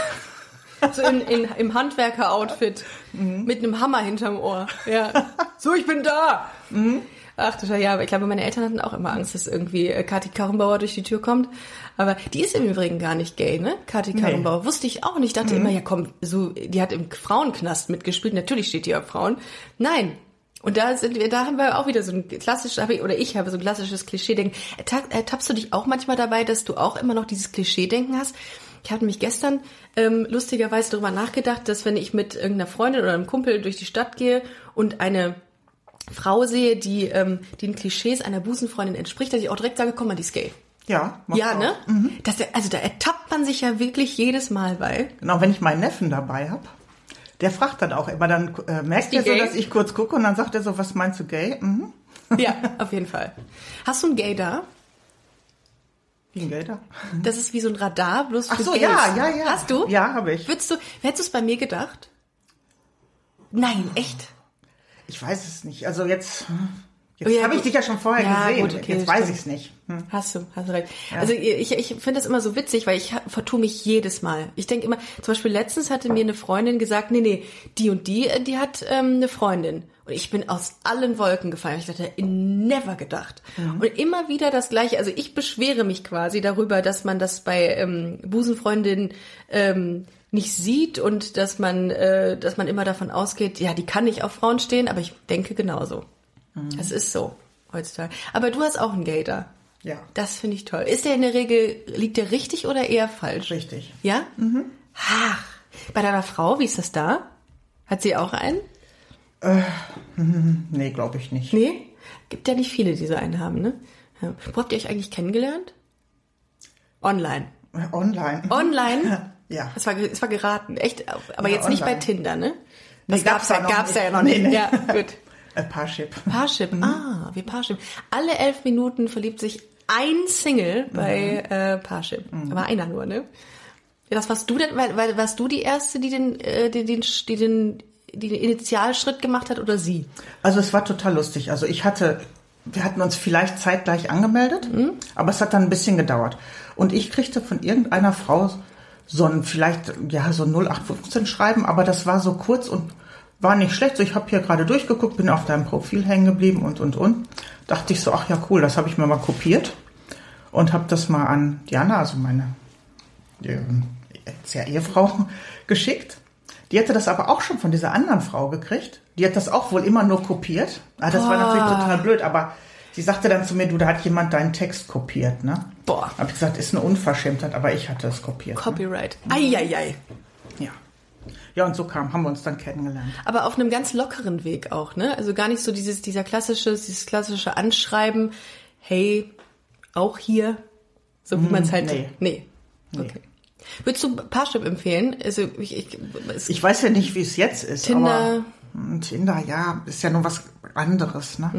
So in, in, im Handwerker-Outfit. Mhm. Mit einem Hammer hinterm Ohr. Ja. [LAUGHS] So, ich bin da! Mhm. Ach du Scheiße, ja, aber ich glaube, meine Eltern hatten auch immer Angst, dass irgendwie äh, Kathi Karrenbauer durch die Tür kommt. Aber die ist im Übrigen gar nicht gay, ne? Kathi Karrenbauer. Wusste ich auch nicht. Ich Mhm. dachte immer, ja komm, so, die hat im Frauenknast mitgespielt. Natürlich steht die auf Frauen. Nein. Und da sind wir, da haben wir auch wieder so ein klassisches, oder ich habe so ein klassisches Klischee-Denken. Erta- Ertappst du dich auch manchmal dabei, dass du auch immer noch dieses Klischee-Denken hast? Ich habe nämlich gestern ähm, lustigerweise darüber nachgedacht, dass wenn ich mit irgendeiner Freundin oder einem Kumpel durch die Stadt gehe und eine Frau sehe, die ähm, den Klischees einer Busenfreundin entspricht, dass ich auch direkt sage, komm mal, die ist gay. Ja, Ja, ne? Das, also da ertappt man sich ja wirklich jedes Mal bei. Genau, wenn ich meinen Neffen dabei hab, der fragt dann auch immer, dann äh, merkt er so, gay? dass ich kurz gucke und dann sagt er so, was meinst du gay? Mhm. Ja, auf jeden Fall. Hast du ein Gay da? Ein Gelder. Das ist wie so ein Radar, bloß für Ach so, Geld. ja, ja, ja. Hast du? Ja, habe ich. Würdest du, hättest du es bei mir gedacht? Nein, echt? Ich weiß es nicht. Also jetzt, jetzt Oh ja, habe ich dich ja schon vorher Ja, gesehen. gut, okay, jetzt weiß ich es nicht. Hm. Hast du, hast du recht. Also ich, ich finde das immer so witzig, weil ich vertue mich jedes Mal. Ich denke immer, zum Beispiel letztens hatte mir eine Freundin gesagt, nee, nee, die und die, äh, die hat ähm, eine Freundin. Und ich bin aus allen Wolken gefallen. Ich dachte, in never gedacht. Und immer wieder das Gleiche. Also ich beschwere mich quasi darüber, dass man das bei ähm, Busenfreundinnen ähm, nicht sieht und dass man, äh, dass man immer davon ausgeht, ja, die kann nicht auf Frauen stehen, aber ich denke genauso. Es ist so heutzutage. Aber du hast auch einen Gator. Ja. Das finde ich toll. Ist der in der Regel, liegt der richtig oder eher falsch? Richtig. Ja? Mhm. Ach, bei deiner Frau, wie ist das da? Hat sie auch einen? [LAUGHS] Nee, glaube ich nicht. Nee? Gibt ja nicht viele, die so einen haben, ne? Ja. Wo habt ihr euch eigentlich kennengelernt? Online. Äh, Online. Online? [LAUGHS] Ja. Es war, es war geraten, echt. Aber Ja, jetzt nicht bei online. Tinder, ne? Nee, Das gab's, gab's ja gab's nicht. ja noch Nee, nicht. nee. Ja, gut. [LAUGHS] Äh, Parship. Parship. Ah, wie Parship. Alle elf Minuten verliebt sich ein Single bei äh, Parship. Aber einer nur, ne? Ja, das warst du denn, weil, weil warst du die erste, die den, äh, die, den, die den, den Initialschritt gemacht hat oder sie? Also es war total lustig. Also ich hatte, wir hatten uns vielleicht zeitgleich angemeldet, aber es hat dann ein bisschen gedauert. Und ich kriegte von irgendeiner Frau so ein vielleicht, ja, so ein 0815 Schreiben, aber das war so kurz und war nicht schlecht. So, ich habe hier gerade durchgeguckt, bin auf deinem Profil hängen geblieben und, und, und. Dachte ich so, ach ja, cool, das habe ich mir mal kopiert und habe das mal an Diana, also meine ähm, ja Ehefrau, [LAUGHS] geschickt. Die hatte das aber auch schon von dieser anderen Frau gekriegt. Die hat das auch wohl immer nur kopiert. Ah, das war natürlich total blöd, aber sie sagte dann zu mir, du, da hat jemand deinen Text kopiert, ne? Boah. Hab ich gesagt, ist eine Unverschämtheit, aber ich hatte es kopiert. Ne? Copyright. Eieiei. Ja. Ja, und so kam, haben wir uns dann kennengelernt. Aber auf einem ganz lockeren Weg auch, ne? Also gar nicht so dieses, dieser klassische, dieses klassische Anschreiben, hey, auch hier, so wie man es halt. nee. Nee. Okay. Würdest du Parship empfehlen? Also ich, ich, Ich weiß ja nicht, wie es jetzt ist, Tinder. aber hm, Tinder, ja, ist ja nur was anderes, ne?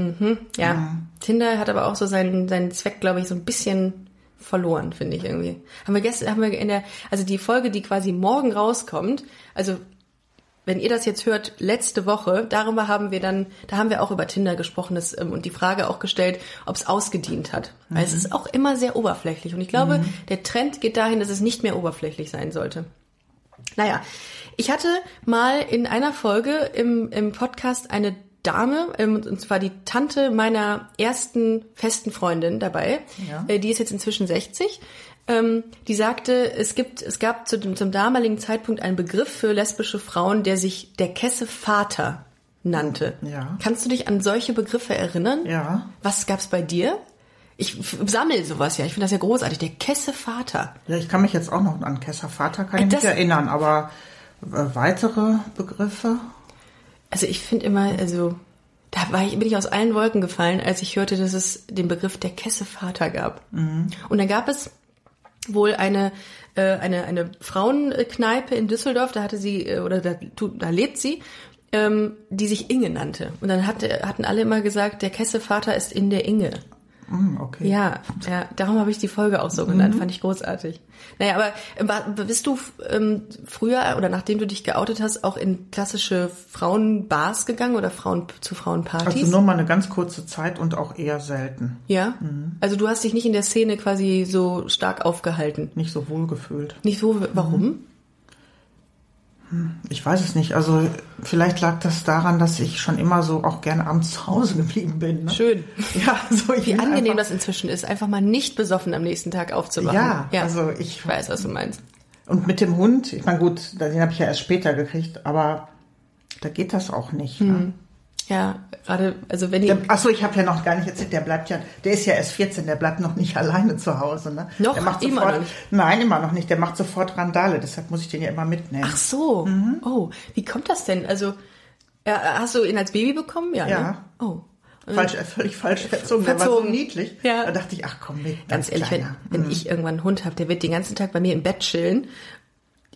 ja. Tinder hat aber auch so seinen, seinen Zweck, glaube ich, so ein bisschen verloren, finde ich irgendwie. Haben wir gestern, haben wir in der, also die Folge, die quasi morgen rauskommt, also wenn ihr das jetzt hört, letzte Woche, darüber haben wir dann, da haben wir auch über Tinder gesprochen das, ähm, und die Frage auch gestellt, ob es ausgedient hat. Weil es ist auch immer sehr oberflächlich. Und ich glaube, der Trend geht dahin, dass es nicht mehr oberflächlich sein sollte. Naja, ich hatte mal in einer Folge im, im Podcast eine Dame, ähm, und zwar die Tante meiner ersten festen Freundin dabei. Ja. Äh, die ist jetzt inzwischen 60. Ähm, die sagte, es gibt, es gab zu dem, zum damaligen Zeitpunkt einen Begriff für lesbische Frauen, der sich der Kesse Vater nannte. Ja. Kannst du dich an solche Begriffe erinnern? Ja. Was gab's bei dir? Ich sammel sowas ja. Ich finde das ja großartig. Der Kesse Vater. Ja, ich kann mich jetzt auch noch an Kessa Vater kann Äh, ich mich das- erinnern, aber äh, weitere Begriffe? Also ich finde immer, also da war ich, bin ich aus allen Wolken gefallen, als ich hörte, dass es den Begriff der Kessevater gab. Und dann gab es wohl eine äh, eine eine Frauenkneipe in Düsseldorf, da hatte sie äh, oder da, da lebt sie, ähm, die sich Inge nannte. Und dann hatte, hatten alle immer gesagt, der Kessevater ist in der Inge. Hm, okay. Ja, ja, darum habe ich die Folge auch so genannt, fand ich großartig. Naja, aber bist du ähm, früher oder nachdem du dich geoutet hast, auch in klassische Frauenbars gegangen oder Frauen zu Frauenpartys? Also nur mal eine ganz kurze Zeit und auch eher selten. ja? Also du hast dich nicht in der Szene quasi so stark aufgehalten. Nicht so wohl gefühlt. Nicht so, warum? Ich weiß es nicht. Also vielleicht lag das daran, dass ich schon immer so auch gerne abends zu Hause [LAUGHS] geblieben bin. Ne? Schön. Ja, so ich Wie angenehm einfach, das inzwischen ist, einfach mal nicht besoffen am nächsten Tag aufzuwachen. Ja, also ich- ich weiß, was du meinst. Und mit dem Hund, ich meine gut, den habe ich ja erst später gekriegt, aber da geht das auch nicht. Ne? Ja, gerade, also wenn. Der, achso, ich habe ja noch gar nicht erzählt, der bleibt ja, der ist ja erst 14, der bleibt noch nicht [LAUGHS] alleine zu Hause. Ne? Noch? der macht Immer sofort, noch nicht? Nein, immer noch nicht. Der macht sofort Randale, deshalb muss ich den ja immer mitnehmen. Ach so. Oh, wie kommt das denn? Also, ja, hast du ihn als Baby bekommen? Ja. Ja. Ne? Oh. Falsch, äh, völlig falsch erzogen. Der war so niedlich. Ja. Da dachte ich, ach komm mit. Ganz ehrlich, wenn, wenn ich irgendwann einen Hund habe, der wird den ganzen Tag bei mir im Bett chillen.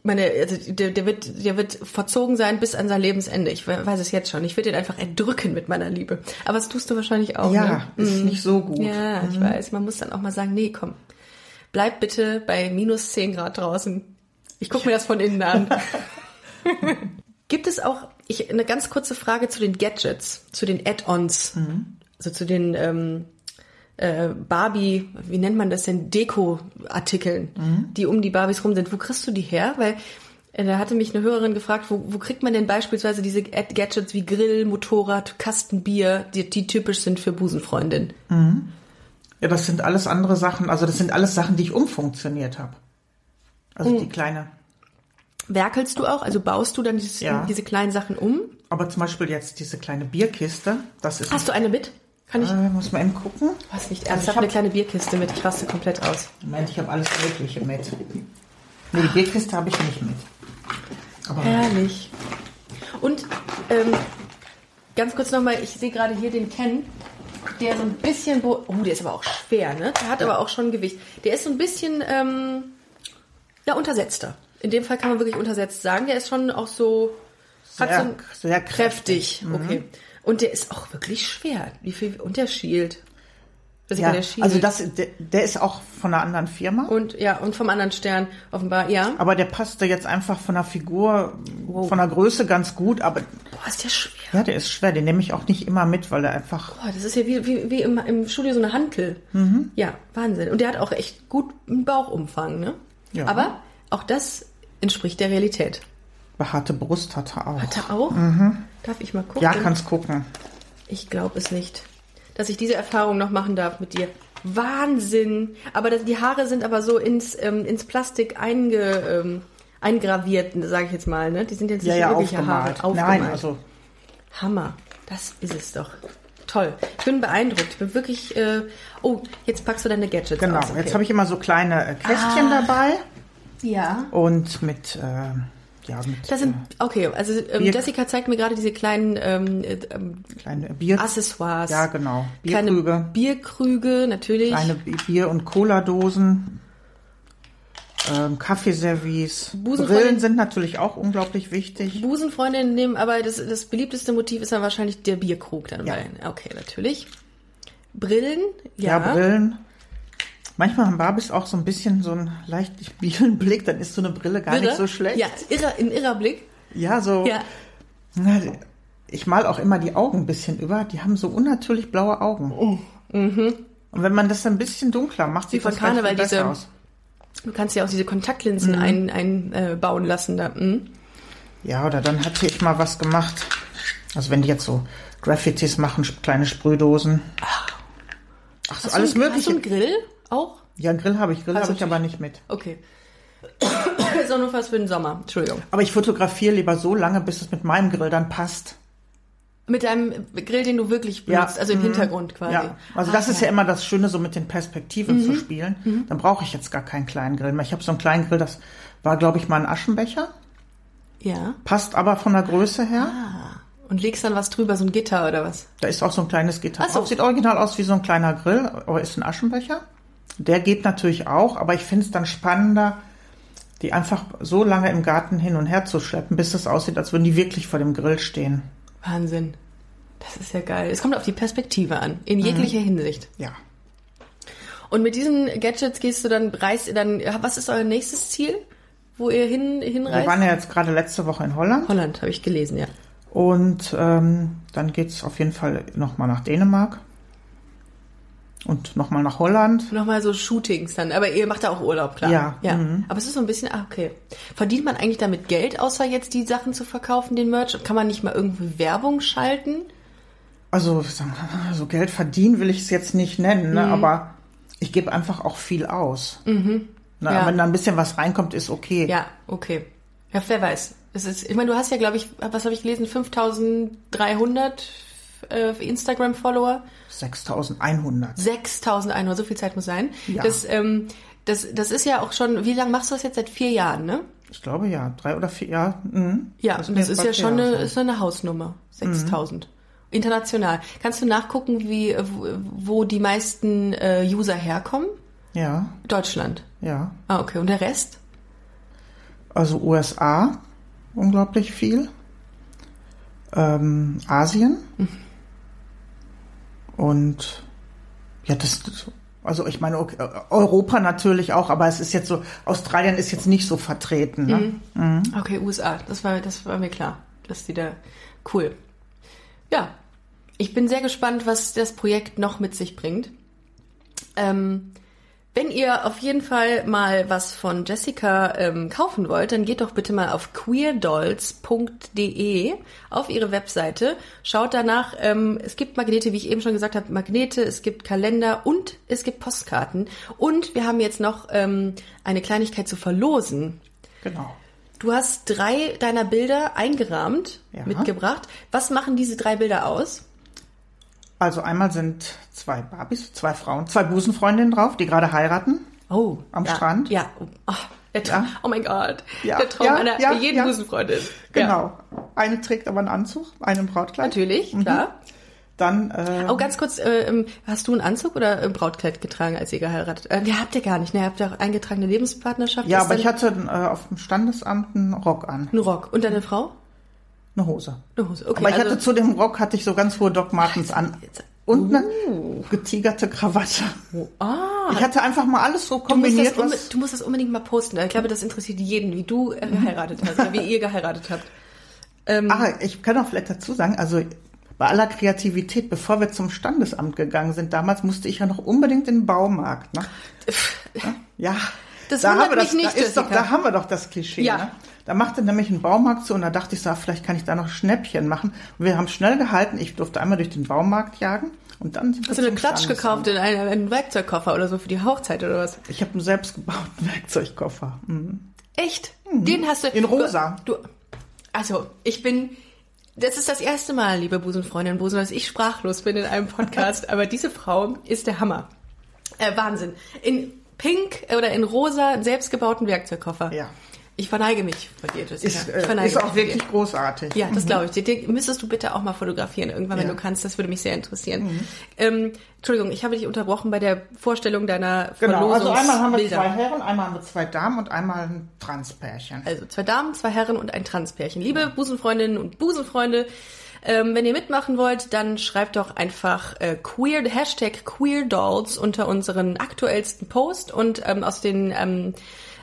Meine, also der, der wird, der wird verzogen sein bis an sein Lebensende. Ich we- weiß es jetzt schon. Ich würde ihn einfach erdrücken mit meiner Liebe. Aber das tust du wahrscheinlich auch. Ja, ne? ist nicht so gut. Ja, ich weiß. Man muss dann auch mal sagen, nee, komm. Bleib bitte bei minus 10 Grad draußen. Ich gucke mir das von innen an. [LAUGHS] Gibt es auch ich, eine ganz kurze Frage zu den Gadgets, zu den Add-ons, also zu den ähm, äh, Barbie, wie nennt man das denn, Deko-Artikeln, die um die Barbies rum sind. Wo kriegst du die her? Weil äh, da hatte mich eine Hörerin gefragt, wo, wo kriegt man denn beispielsweise diese Ad- Gadgets wie Grill, Motorrad, Kastenbier, die, die typisch sind für Busenfreundin? Ja, das sind alles andere Sachen, also das sind alles Sachen, die ich umfunktioniert habe. Also Oh. die kleine. Werkelst du auch? Also baust du dann dieses, Ja. diese kleinen Sachen um? Aber zum Beispiel jetzt diese kleine Bierkiste, das ist. Hast du eine mit? Kann ich? äh, muss man eben gucken. Du hast nicht Also ernsthaft ich hab- eine kleine Bierkiste mit. Ich raste komplett aus. Moment, ich habe alles Mögliche mit. Nee, die Bierkiste habe ich nicht mit. Aber Herrlich. Und ähm, ganz kurz nochmal, ich sehe gerade hier den Ken, der so ein bisschen, oh, der ist aber auch schwer, ne? Der hat aber auch schon Gewicht. Der ist so ein bisschen, ähm, ja, untersetzter. In dem Fall kann man wirklich untersetzt sagen. Der ist schon auch so, hat so sehr, ein, sehr kräftig. Mhm. Okay. Und der ist auch wirklich schwer. Wie viel, und der schielt. Das ist Ja, der Shield. also das, der, der ist auch von einer anderen Firma. und ja, und vom anderen Stern offenbar, ja. Aber der passte jetzt einfach von der Figur, von der Größe ganz gut. Aber Boah, ist der schwer. ja, der ist schwer. Den nehme ich auch nicht immer mit, weil er einfach. Boah, das ist ja wie, wie, wie im, im Studio so eine Hantel. Mhm. Ja, Wahnsinn. Und der hat auch echt gut einen Bauchumfang, ne? Ja. Aber auch das entspricht der Realität. Behaarte Brust hat er auch. Hat er auch? Darf ich mal gucken? Mhm. ja, kannst gucken. Ich glaube es nicht, dass ich diese Erfahrung noch machen darf mit dir. Wahnsinn! Aber das, die Haare sind aber so ins, ähm, ins Plastik einge, ähm, eingraviert, sage ich jetzt mal. Ne? Die sind jetzt Ja, nicht ja, wirkliche aufgemalt. Haare. Aufgemalt. Nein, also Hammer. Das ist es doch. Toll. Ich bin beeindruckt. Ich bin wirklich. Äh, oh, jetzt packst du deine Gadgets genau. Okay. Jetzt habe ich immer so kleine Kästchen dabei Ja. und mit, äh, ja, mit Das sind, okay, also ähm, Bier- Jessica zeigt mir gerade diese kleinen ähm, äh, ähm, äh, kleine Bier, Accessoires. ja genau, Kleine Bierkrüge, Bierkrüge, natürlich. kleine Bi- Bier- und Cola-Dosen, ähm, Kaffeeservice, Brillen sind natürlich auch unglaublich wichtig. Busenfreundinnen nehmen, aber das, das beliebteste Motiv ist dann wahrscheinlich der Bierkrug dann Ja. bei. Okay, natürlich. Brillen, ja. Ja, Brillen. Manchmal haben Barbies auch so ein bisschen so einen leicht [LAUGHS] bielen Blick, dann ist so eine Brille gar Irre. nicht so schlecht. Ja, irrer, ein irrer Blick. Ja, so. Ja. Na, ich mal auch immer die Augen ein bisschen über. Die haben so unnatürlich blaue Augen. Und wenn man das ein bisschen dunkler macht, sieht Oh, mhm. das Karneval besser diese- aus. Du kannst ja auch diese Kontaktlinsen ein, einbauen lassen da. Hm? Ja, oder dann hatte ich mal was gemacht. Also wenn die jetzt so Graffitis machen, kleine Sprühdosen. Ach, so Hast alles einen- mögliche. Hast du einen Grill auch? ja, einen Grill habe ich, Grill habe ich aber nicht mit. Okay. [COUGHS] ist auch nur was für den Sommer. Entschuldigung. Aber ich fotografiere lieber so lange, bis es mit meinem Grill dann passt. Mit deinem Grill, den du wirklich Ja. benutzt, also im Mhm. Hintergrund quasi. Ja, also Ah, das ist ja immer das Schöne, so mit den Perspektiven zu spielen. Dann brauche ich jetzt gar keinen kleinen Grill mehr. Ich habe so einen kleinen Grill, das war, glaube ich, mal ein Aschenbecher. Ja. Passt aber von der Größe her. Und legst dann was drüber, so ein Gitter oder was? Da ist auch so ein kleines Gitter Ach so. Sieht original aus wie so ein kleiner Grill, aber ist ein Aschenbecher. Der geht natürlich auch, aber ich finde es dann spannender, die einfach so lange im Garten hin und her zu schleppen, bis es aussieht, als würden die wirklich vor dem Grill stehen. Wahnsinn. Das ist ja geil. Es kommt auf die Perspektive an, in jeglicher Hinsicht. Ja. Und mit diesen Gadgets gehst du dann, reist ihr dann, was ist euer nächstes Ziel, wo ihr hin, Wir hinreist? waren ja jetzt gerade letzte Woche in Holland Holland, habe ich gelesen, ja. und ähm, dann geht's auf jeden Fall nochmal nach Dänemark und nochmal nach Holland. Nochmal so Shootings dann, aber ihr macht da auch Urlaub, klar. Ja, ja. mhm. Aber es ist so ein bisschen, ah, okay. Verdient man eigentlich damit Geld, außer jetzt die Sachen zu verkaufen, den Merch? Kann man nicht mal irgendwie Werbung schalten? Also sagen wir mal, [LAUGHS] so Geld verdienen will ich es jetzt nicht nennen, Mhm. ne? aber ich gebe einfach auch viel aus. Ne? Ja. Wenn da ein bisschen was reinkommt, ist okay. Ja, okay. Ja, wer weiß. Es ist, ich meine, du hast ja, glaube ich, was habe ich gelesen, 5300 äh, Instagram-Follower. 6100. 6100, so viel Zeit muss sein. Ja. Das, ähm, das, das ist ja auch schon, wie lange machst du das jetzt? Seit vier Jahren, ne? Ich glaube ja, drei oder vier, ja. Mhm. Ja, Das und das ist ja schon Jahre eine, ist eine Hausnummer. 6000. International. Kannst du nachgucken, wie, wo- die meisten äh, User herkommen? Ja, Deutschland. ja. Ah, okay. Und der Rest? Also USA, unglaublich viel. Ähm, Asien. Und ja, das, Also ich meine, okay, Europa natürlich auch, aber es ist jetzt so, Australien ist jetzt nicht so vertreten. Ne? Mhm. Okay, USA, das war, das war mir klar, dass die da cool. Ja, ich bin sehr gespannt, was das Projekt noch mit sich bringt. Ähm, wenn ihr auf jeden Fall mal was von Jessica ähm, kaufen wollt, dann geht doch bitte mal auf queerdolls.de auf ihre Webseite. Schaut danach. Ähm, es gibt Magnete, wie ich eben schon gesagt habe, Magnete, es gibt Kalender und es gibt Postkarten. Und wir haben jetzt noch ähm, eine Kleinigkeit zu verlosen. Genau. Du hast drei deiner Bilder eingerahmt Ja. mitgebracht. Was machen diese drei Bilder aus? Also einmal sind zwei Barbies, zwei Frauen, zwei Busenfreundinnen drauf, die gerade heiraten. Oh, Am ja, Strand? Ja. Oh, der Traum, Ja. oh mein Gott. Ja, Der Traum ja, einer ja, jeden. Busenfreundin. Genau. Eine trägt aber einen Anzug, eine ein Brautkleid. natürlich, klar. Dann äh, Oh, ganz kurz, äh, ähm, hast du einen Anzug oder ein Brautkleid getragen, als ihr geheiratet? Äh, ihr habt ihr gar nicht, ne? Ihr habt ja auch eingetragene Lebenspartnerschaft. ja, aber ich hatte äh, auf dem Standesamt einen Rock an, einen Rock. Und deine Frau? Eine Hose. Eine Hose. Okay, aber ich also, hatte zu dem Rock hatte ich so ganz hohe Doc Martens an und eine getigerte Krawatte. ah, Ich hatte einfach mal alles so du musst, das kombiniert, du musst das unbedingt mal posten. Ich glaube, das interessiert jeden, wie du äh, geheiratet hast oder wie ihr geheiratet habt. Ähm, Ah, ich kann auch vielleicht dazu sagen, also bei aller Kreativität, bevor wir zum Standesamt gegangen sind, damals musste ich ja noch unbedingt in den Baumarkt. Ne? Ja, Das da wundert haben wir mich das, nicht, da, ist doch, da haben wir doch das Klischee. Ja. Ne? Da machte nämlich ein Baumarkt zu und da dachte ich so, ah, vielleicht kann ich da noch Schnäppchen machen. Und wir haben schnell gehalten. Ich durfte einmal durch den Baumarkt jagen und dann sind wir hast du eine Klatsch Standesamt. gekauft in einen, einen Werkzeugkoffer oder so für die Hochzeit oder was? Ich habe einen selbstgebauten [LAUGHS] Werkzeugkoffer. Mhm. Echt? Den hast du. In rosa. Du, also, ich bin. Das ist das erste Mal, liebe Busenfreundin Busen, dass ich sprachlos bin in einem Podcast. [LAUGHS] aber diese Frau ist der Hammer. Äh, Wahnsinn. In pink oder in rosa selbstgebauten Werkzeugkoffer. Ja. Ich verneige mich vor dir, Jessica. Ist, äh, ist auch vor dir. wirklich großartig. Ja, das glaube ich. Den müsstest du bitte auch mal fotografieren irgendwann, wenn Ja. du kannst. Das würde mich sehr interessieren. Ähm, Entschuldigung, ich habe dich unterbrochen bei der Vorstellung deiner Genau, also einmal haben wir Verlosungsbilder. zwei Herren, einmal haben wir zwei Damen und einmal ein Transpärchen. Also zwei Damen, zwei Herren und ein Transpärchen. Liebe Busenfreundinnen und Busenfreunde, ähm, wenn ihr mitmachen wollt, dann schreibt doch einfach äh, queer, Hashtag QueerDolls unter unseren aktuellsten Post und ähm, aus den, ähm,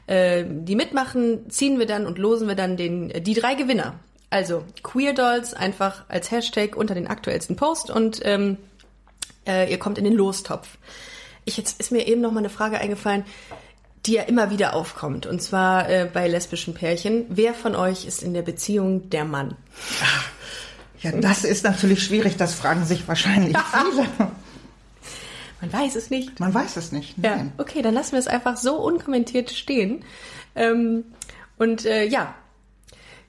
äh, die mitmachen, ziehen wir dann und losen wir dann den, die drei Gewinner. Also QueerDolls einfach als Hashtag unter den aktuellsten Post und ähm, äh, ihr kommt in den Lostopf. Ich, jetzt ist mir eben noch mal eine Frage eingefallen, die ja immer wieder aufkommt. Und zwar äh, bei lesbischen Pärchen. Wer von euch ist in der Beziehung der Mann? Ja, das ist natürlich schwierig, das fragen sich wahrscheinlich [LAUGHS] viele. Man weiß es nicht. Man weiß es nicht. Ja, Nein. okay, dann lassen wir es einfach so unkommentiert stehen. Ähm, und äh, ja,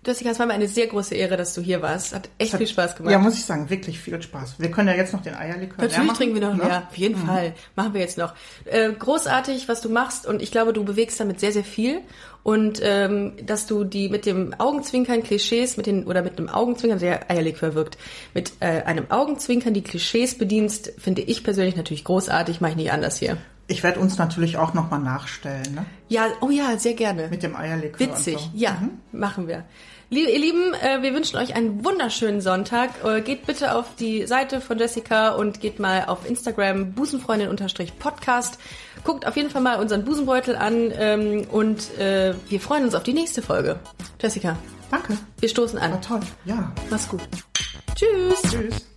Jessica, es war mir eine sehr große Ehre, dass du hier warst. Hat echt viel Spaß gemacht. Ja, muss ich sagen, wirklich viel Spaß. Wir können ja jetzt noch den Eierlikör Natürlich machen, trinken wir noch, ne? ja, auf jeden Fall. Machen wir jetzt noch. Äh, großartig, was du machst und ich glaube, du bewegst damit sehr, sehr viel. Und ähm, dass du die mit dem Augenzwinkern Klischees, mit den, oder mit einem Augenzwinkern, der Eierlikör wirkt, mit äh, einem Augenzwinkern die Klischees bedienst, finde ich persönlich natürlich großartig, mache ich nicht anders hier. Ich werde uns natürlich auch nochmal nachstellen, ne? Ja, oh ja, sehr gerne. Mit dem Eierlikör. Witzig, so. ja, machen wir. Liebe, ihr Lieben, äh, wir wünschen euch einen wunderschönen Sonntag. Äh, geht bitte auf die Seite von Jessica und geht mal auf Instagram busenfreundin-podcast. Guckt auf jeden Fall mal unseren Busenbeutel an ähm, und äh, wir freuen uns auf die nächste Folge. Jessica, Danke. wir stoßen War an. toll. Ja. Mach's gut. Tschüss. Tschüss.